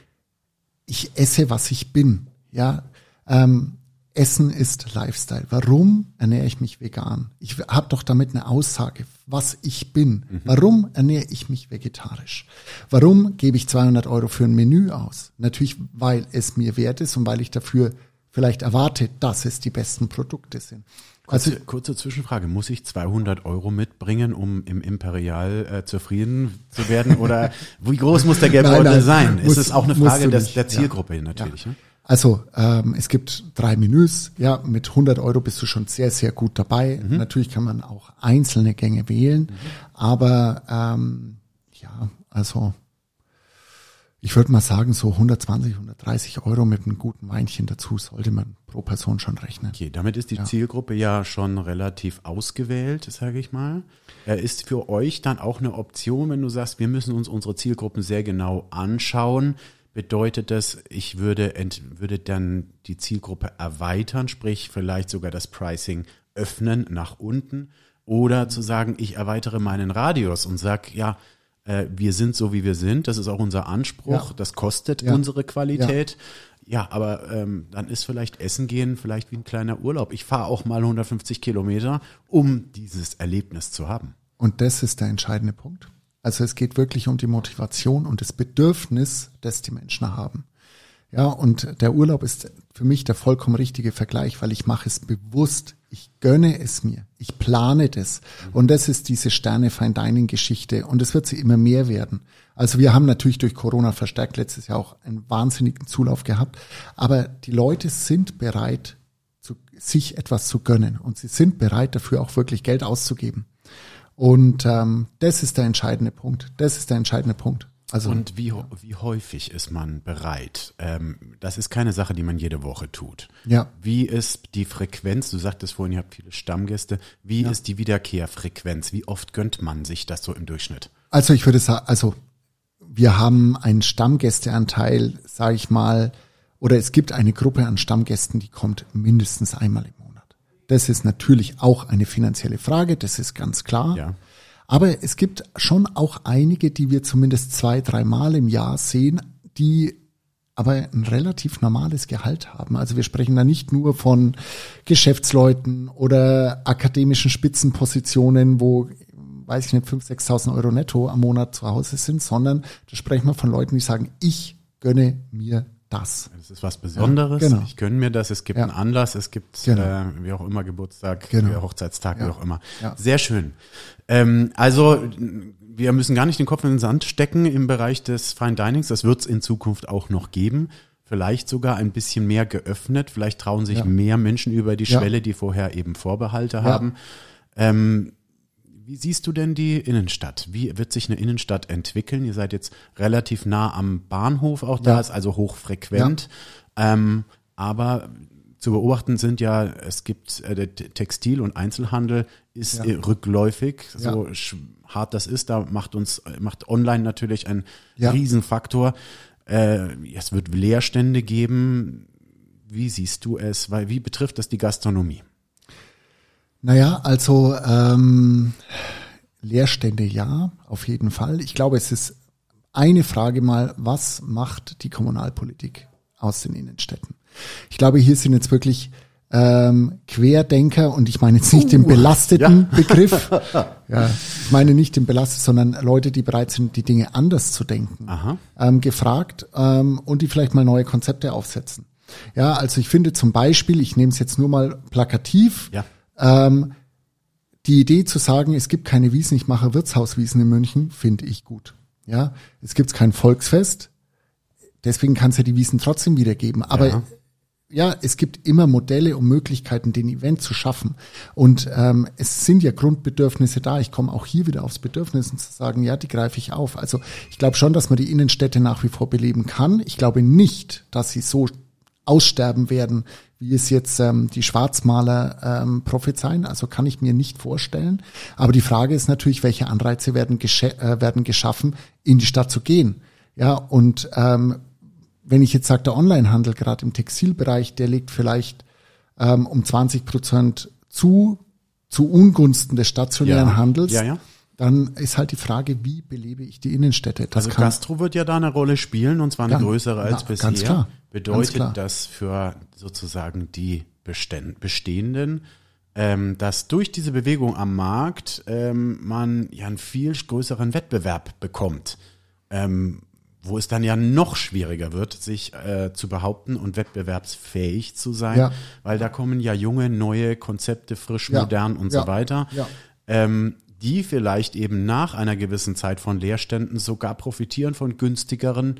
ich esse, was ich bin, ja. Ähm, Essen ist Lifestyle. Warum ernähre ich mich vegan? Ich habe doch damit eine Aussage, was ich bin. Warum ernähre ich mich vegetarisch? Warum gebe ich 200 Euro für ein Menü aus? Natürlich, weil es mir wert ist und weil ich dafür vielleicht erwarte, dass es die besten Produkte sind. Also Kurze, kurze Zwischenfrage. Muss ich 200 Euro mitbringen, um im Imperial äh, zufrieden zu werden? Oder wie groß muss der Geldbeutel sein? es ist auch eine Frage des, der ja. Zielgruppe natürlich. Ne? Also ähm, es gibt drei Menüs, ja, mit 100 Euro bist du schon sehr, sehr gut dabei. Mhm. Natürlich kann man auch einzelne Gänge wählen, aber ähm, ja, also ich würde mal sagen, so 120, 130 Euro mit einem guten Weinchen dazu sollte man pro Person schon rechnen. Okay, damit ist die Zielgruppe ja schon relativ ausgewählt, sage ich mal. Äh, Ist für euch dann auch eine Option, wenn du sagst, wir müssen uns unsere Zielgruppen sehr genau anschauen, bedeutet das, ich würde, ent, würde dann die Zielgruppe erweitern, sprich vielleicht sogar das Pricing öffnen nach unten oder zu sagen, ich erweitere meinen Radius und sag, ja, äh, wir sind so, wie wir sind, das ist auch unser Anspruch, Ja. das kostet Ja. unsere Qualität. Ja, aber ähm, dann ist vielleicht Essen gehen vielleicht wie ein kleiner Urlaub. Ich fahre auch mal 150 Kilometer, um dieses Erlebnis zu haben. Und das ist der entscheidende Punkt. Also es geht wirklich um die Motivation und das Bedürfnis, das die Menschen haben. Ja, und der Urlaub ist für mich der vollkommen richtige Vergleich, weil ich mache es bewusst. Ich gönne es mir. Ich plane das. Und das ist diese Sterne Fine Dining Geschichte. Und es wird sie immer mehr werden. Also wir haben natürlich durch Corona verstärkt letztes Jahr auch einen wahnsinnigen Zulauf gehabt. Aber die Leute sind bereit, zu, sich etwas zu gönnen. Und sie sind bereit dafür auch wirklich Geld auszugeben. Und ähm, das ist der entscheidende Punkt. Das ist der entscheidende Punkt. Also Und wie, wie häufig ist man bereit? Ähm, das ist keine Sache, die man jede Woche tut. Ja. Wie ist die Frequenz? Du sagtest vorhin, ihr habt viele Stammgäste. Wie ist die Wiederkehrfrequenz? Wie oft gönnt man sich das so im Durchschnitt? Also ich würde sagen, also wir haben einen Stammgästeanteil, sage ich mal, oder es gibt eine Gruppe an Stammgästen, die kommt mindestens einmal im Monat. Das ist natürlich auch eine finanzielle Frage, das ist ganz klar. Ja. Aber es gibt schon auch einige, die wir zumindest zwei, dreimal im Jahr sehen, die aber ein relativ normales Gehalt haben. Also wir sprechen da nicht nur von Geschäftsleuten oder akademischen Spitzenpositionen, wo, weiß ich nicht, 5.000, 6.000 Euro netto am Monat zu Hause sind, sondern da sprechen wir von Leuten, die sagen, ich gönne mir das. Das ist was Besonderes. Ja, genau. Ich gönne mir das. Es gibt Ja. einen Anlass. Es gibt, Genau. äh, wie auch immer, Geburtstag, Genau. Hochzeitstag, Ja. wie auch immer. Sehr schön. Ähm, also, wir müssen gar nicht den Kopf in den Sand stecken im Bereich des Fine Dinings. Das wird es in Zukunft auch noch geben. Vielleicht sogar ein bisschen mehr geöffnet. Vielleicht trauen sich mehr Menschen über die. Schwelle, die vorher eben Vorbehalte haben. Ähm, wie siehst du denn die Innenstadt? Wie wird sich eine Innenstadt entwickeln? Ihr seid jetzt relativ nah am Bahnhof auch da, Ja. ist also hochfrequent. Ähm, aber zu beobachten sind ja, es gibt äh, der Textil- und Einzelhandel ist Ja. äh, rückläufig, so Ja. hart das ist, da macht uns, macht online natürlich einen Ja. Riesenfaktor. Äh, es wird Leerstände geben. Wie siehst du es? Weil wie betrifft das die Gastronomie? Naja, also ähm, Leerstände ja, auf jeden Fall. Ich glaube, es ist eine Frage mal, was macht die Kommunalpolitik aus den Innenstädten? Ich glaube, hier sind jetzt wirklich ähm, Querdenker und ich meine jetzt nicht den belasteten Begriff. Ja, ich meine nicht den belasteten, sondern Leute, die bereit sind, die Dinge anders zu denken, ähm, gefragt ähm, und die vielleicht mal neue Konzepte aufsetzen. Ja, also ich finde zum Beispiel, ich nehme es jetzt nur mal plakativ, Ja. Ähm, die Idee zu sagen, es gibt keine Wiesen, ich mache Wirtshauswiesen in München, finde ich gut. Ja, es gibt kein Volksfest, deswegen kann es ja die Wiesen trotzdem wieder geben. Aber Ja. ja. es gibt immer Modelle und Möglichkeiten, den Event zu schaffen. Und ähm, es sind ja Grundbedürfnisse da. Ich komme auch hier wieder aufs Bedürfnis und zu sagen, ja, die greife ich auf. Also ich glaube schon, dass man die Innenstädte nach wie vor beleben kann. Ich glaube nicht, dass sie so aussterben werden, wie es jetzt ähm, die Schwarzmaler ähm, prophezeien. Also kann ich mir nicht vorstellen. Aber die Frage ist natürlich, welche Anreize werden, äh, werden geschaffen, in die Stadt zu gehen. Ja, und ähm, wenn ich jetzt sage, der Onlinehandel gerade im Textilbereich, der legt vielleicht ähm, um 20 Prozent zu, zu Ungunsten des stationären Ja. Handels, Ja, ja. Dann ist halt die Frage, wie belebe ich die Innenstädte? Das Also Gastro wird ja da eine Rolle spielen und zwar eine Ja, größere als na, bisher. ganz klar, ganz Bedeutet klar. das für sozusagen die Beständ Bestehenden, ähm, dass durch diese Bewegung am Markt ähm, man ja einen viel größeren Wettbewerb bekommt, ähm, wo es dann ja noch schwieriger wird, sich äh, zu behaupten und wettbewerbsfähig zu sein, Ja. weil da kommen ja junge, neue Konzepte, frisch, Ja, modern und ja, so weiter ja. ähm, die vielleicht eben nach einer gewissen Zeit von Leerständen sogar profitieren von günstigeren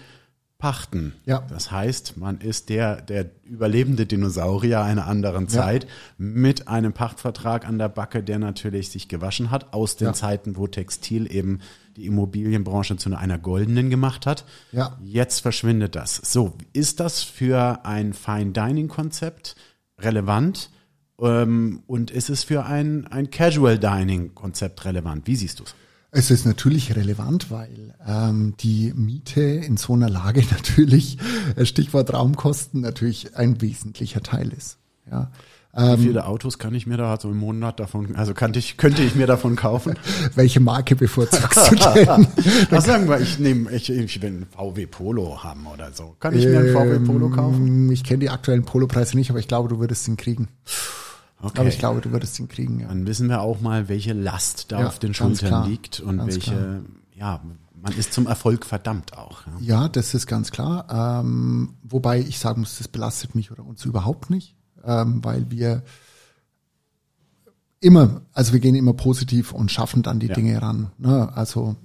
Pachten. Ja. Das heißt, man ist der, der überlebende Dinosaurier einer anderen Zeit mit einem Pachtvertrag an der Backe, der natürlich sich gewaschen hat aus den Ja. Zeiten, wo Textil eben die Immobilienbranche zu einer goldenen gemacht hat. Ja. Jetzt verschwindet das. So, ist das für ein Fine Dining Konzept relevant? Ähm, und ist es für ein, ein Casual Dining Konzept relevant? Wie siehst du es? Es ist natürlich relevant, weil ähm, die Miete in so einer Lage natürlich, äh, Stichwort Raumkosten, natürlich ein wesentlicher Teil ist. Ja. Ähm, Wie viele Autos kann ich mir da so im Monat davon, also kann ich, könnte ich mir davon kaufen? Welche Marke bevorzugst du denn? Was sagen wir, ich nehme, ich, ich will einen VW Polo haben oder so. Kann ich mir einen VW Polo kaufen? Ähm, ich kenne die aktuellen Polopreise nicht, aber ich glaube, du würdest ihn kriegen. Okay. Aber ich glaube, du würdest ihn kriegen. Ja. Dann wissen wir auch mal, welche Last da ja, auf den Schultern liegt und welche, klar. ja, man ist zum Erfolg verdammt auch. Ja, ja das ist ganz klar. Ähm, wobei ich sagen muss, das belastet mich oder uns überhaupt nicht ähm, weil wir immer, also wir gehen immer positiv und schaffen dann die. Dinge ran. Ne? Also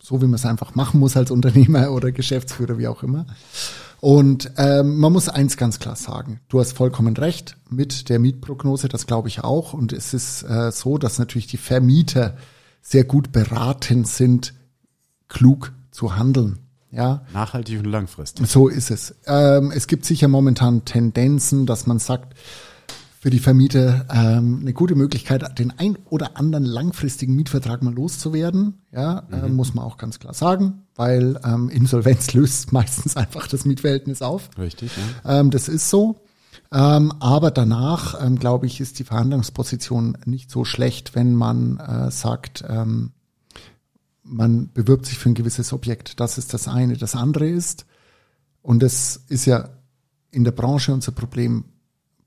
so wie man es einfach machen muss als Unternehmer oder Geschäftsführer, wie auch immer. Und ähm, man muss eins ganz klar sagen, du hast vollkommen recht mit der Mietprognose, das glaube ich auch. Und es ist äh, so, dass natürlich die Vermieter sehr gut beraten sind, klug zu handeln. Ja. Nachhaltig und langfristig. So ist es. Ähm, es gibt sicher momentan Tendenzen, dass man sagt, für die Vermieter ähm, eine gute Möglichkeit, den ein oder anderen langfristigen Mietvertrag mal loszuwerden. Ja, äh, mhm. äh, muss man auch ganz klar sagen, weil ähm, Insolvenz löst meistens einfach das Mietverhältnis auf. Richtig. Ja. Ähm, das ist so. Ähm, aber danach, ähm, glaube ich, ist die Verhandlungsposition nicht so schlecht, wenn man äh, sagt, ähm, man bewirbt sich für ein gewisses Objekt. Das ist das eine. Das andere ist, und das ist ja in der Branche unser Problem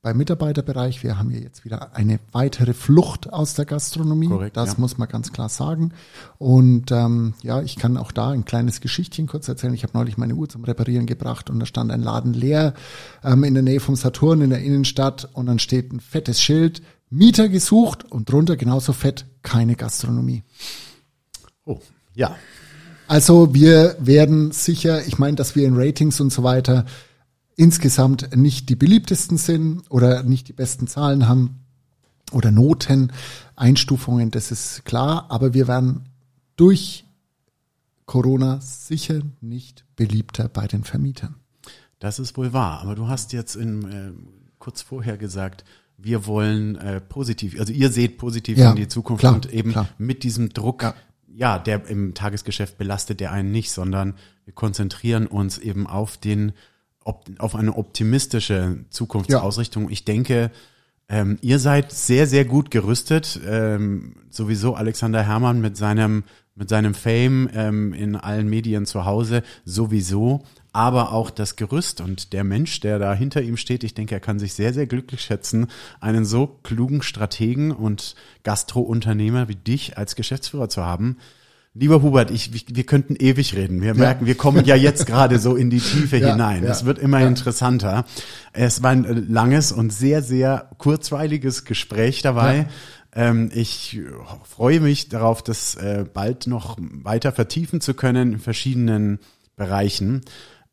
beim Mitarbeiterbereich. Wir haben hier jetzt wieder eine weitere Flucht aus der Gastronomie. Korrekt, das ja. muss man ganz klar sagen. Und ähm, ja, ich kann auch da ein kleines Geschichtchen kurz erzählen. Ich habe neulich meine Uhr zum Reparieren gebracht und da stand ein Laden leer ähm, in der Nähe vom Saturn in der Innenstadt und dann steht ein fettes Schild, Mieter gesucht und drunter genauso fett, keine Gastronomie. Oh, ja. Also wir werden sicher, ich meine, dass wir in Ratings und so weiter insgesamt nicht die beliebtesten sind oder nicht die besten Zahlen haben oder Noten, Einstufungen, das ist klar, aber wir werden durch Corona sicher nicht beliebter bei den Vermietern. Das ist wohl wahr, aber du hast jetzt in, äh, kurz vorher gesagt, wir wollen äh, positiv, also ihr seht positiv ja, in die Zukunft klar, und eben klar. mit diesem Druck ja ja, der im Tagesgeschäft belastet der einen nicht, sondern wir konzentrieren uns eben auf den, auf eine optimistische Zukunftsausrichtung. Ja. Ich denke, ähm, ihr seid sehr, sehr gut gerüstet. Ähm, sowieso Alexander Herrmann mit seinem, mit seinem Fame ähm, in allen Medien zu Hause sowieso aber auch das Gerüst und der Mensch, der da hinter ihm steht, ich denke, er kann sich sehr, sehr glücklich schätzen, einen so klugen Strategen und Gastrounternehmer wie dich als Geschäftsführer zu haben. Lieber Hubert, ich, wir könnten ewig reden. Wir merken, ja. wir kommen ja jetzt gerade so in die Tiefe ja, hinein. Ja, es wird immer interessanter. Es war ein langes und sehr, sehr kurzweiliges Gespräch dabei. Ähm, ich freue mich darauf, das äh, bald noch weiter vertiefen zu können in verschiedenen Bereichen.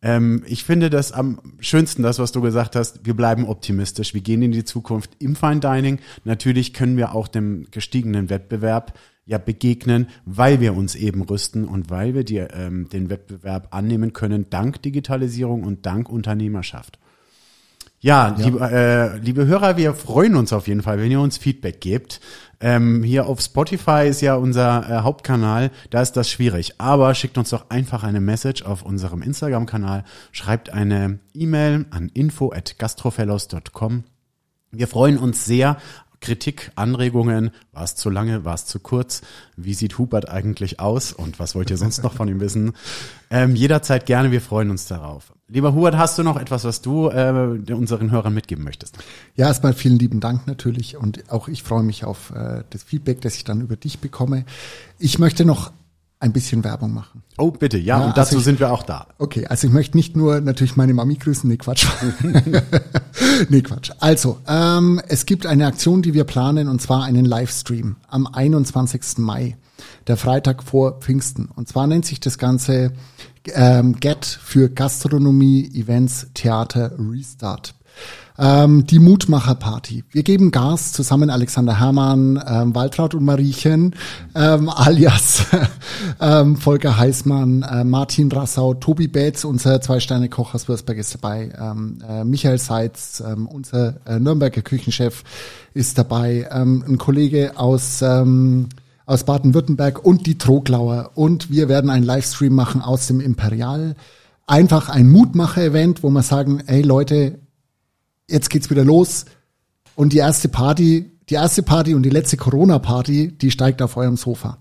Ähm, ich finde das am schönsten, das, was du gesagt hast. Wir bleiben optimistisch. Wir gehen in die Zukunft im Fine Dining. Natürlich können wir auch dem gestiegenen Wettbewerb ja begegnen, weil wir uns eben rüsten und weil wir die, ähm, den Wettbewerb annehmen können, dank Digitalisierung und dank Unternehmerschaft. Ja, ja. Liebe, äh, liebe Hörer, wir freuen uns auf jeden Fall, wenn ihr uns Feedback gebt. Ähm, hier auf Spotify ist ja unser äh, Hauptkanal, da ist das schwierig. Aber schickt uns doch einfach eine Message auf unserem Instagram-Kanal, schreibt eine E-Mail an info at gastrofellows.com. Wir freuen uns sehr Kritik, Anregungen, war es zu lange, war es zu kurz, wie sieht Hubert eigentlich aus und was wollt ihr sonst noch von ihm wissen? Ähm, jederzeit gerne, wir freuen uns darauf. Lieber Hubert, hast du noch etwas, was du äh, unseren Hörern mitgeben möchtest? Ja, erstmal vielen lieben Dank natürlich und auch ich freue mich auf äh, das Feedback, das ich dann über dich bekomme. Ich möchte noch ein bisschen Werbung machen. Oh, bitte, ja, ja und dazu also ich, sind wir auch da. Okay, also ich möchte nicht nur natürlich meine Mami grüßen, nee, Quatsch. nee, Quatsch. Also, ähm, es gibt eine Aktion, die wir planen, und zwar einen Livestream am 21. Mai, der Freitag vor Pfingsten. Und zwar nennt sich das Ganze ähm, Get für Gastronomie, Events, Theater, Restart. Ähm, die Mutmacher-Party. Wir geben Gas zusammen Alexander Hermann, ähm, Waltraud und Mariechen, ähm, alias ähm, Volker Heißmann, äh, Martin Rassau, Tobi Betz, unser Zwei-Sterne-Koch aus Würzburg ist dabei, ähm, äh, Michael Seitz, ähm, unser äh, Nürnberger Küchenchef ist dabei, ähm, ein Kollege aus ähm, aus Baden-Württemberg und die Troglauer. Und wir werden einen Livestream machen aus dem Imperial. Einfach ein Mutmacher-Event, wo wir sagen, ey Leute, jetzt geht's wieder los. Und die erste Party, die erste Party und die letzte Corona-Party, die steigt auf eurem Sofa.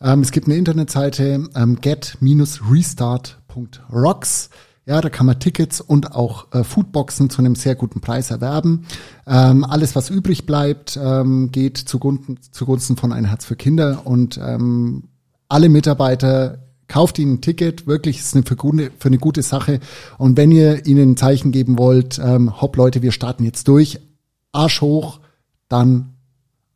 Ähm, es gibt eine Internetseite ähm, get-restart.rocks. Ja, da kann man Tickets und auch äh, Foodboxen zu einem sehr guten Preis erwerben. Ähm, alles, was übrig bleibt, ähm, geht zugunsten, zugunsten von Ein Herz für Kinder und ähm, alle Mitarbeiter kauft ihnen ein Ticket, wirklich ist eine für, gute, für eine gute Sache. Und wenn ihr ihnen ein Zeichen geben wollt, ähm, hopp Leute, wir starten jetzt durch, Arsch hoch, dann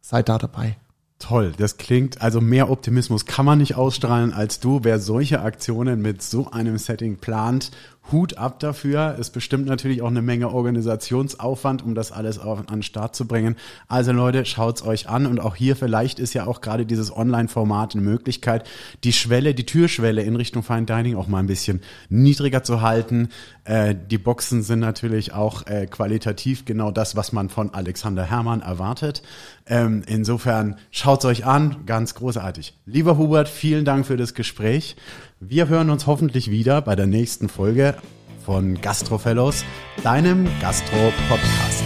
seid da dabei. Toll, das klingt, also mehr Optimismus kann man nicht ausstrahlen als du. Wer solche Aktionen mit so einem Setting plant Hut ab dafür. Ist bestimmt natürlich auch eine Menge Organisationsaufwand, um das alles auf, an den Start zu bringen. Also Leute, schaut's euch an und auch hier vielleicht ist ja auch gerade dieses Online-Format eine Möglichkeit, die Schwelle, die Türschwelle in Richtung Fine Dining auch mal ein bisschen niedriger zu halten. Äh, die Boxen sind natürlich auch äh, qualitativ genau das, was man von Alexander Herrmann erwartet. Ähm, insofern schaut's euch an, ganz großartig. Lieber Hubert, vielen Dank für das Gespräch. Wir hören uns hoffentlich wieder bei der nächsten Folge von Gastro Fellows, deinem Gastro-Podcast.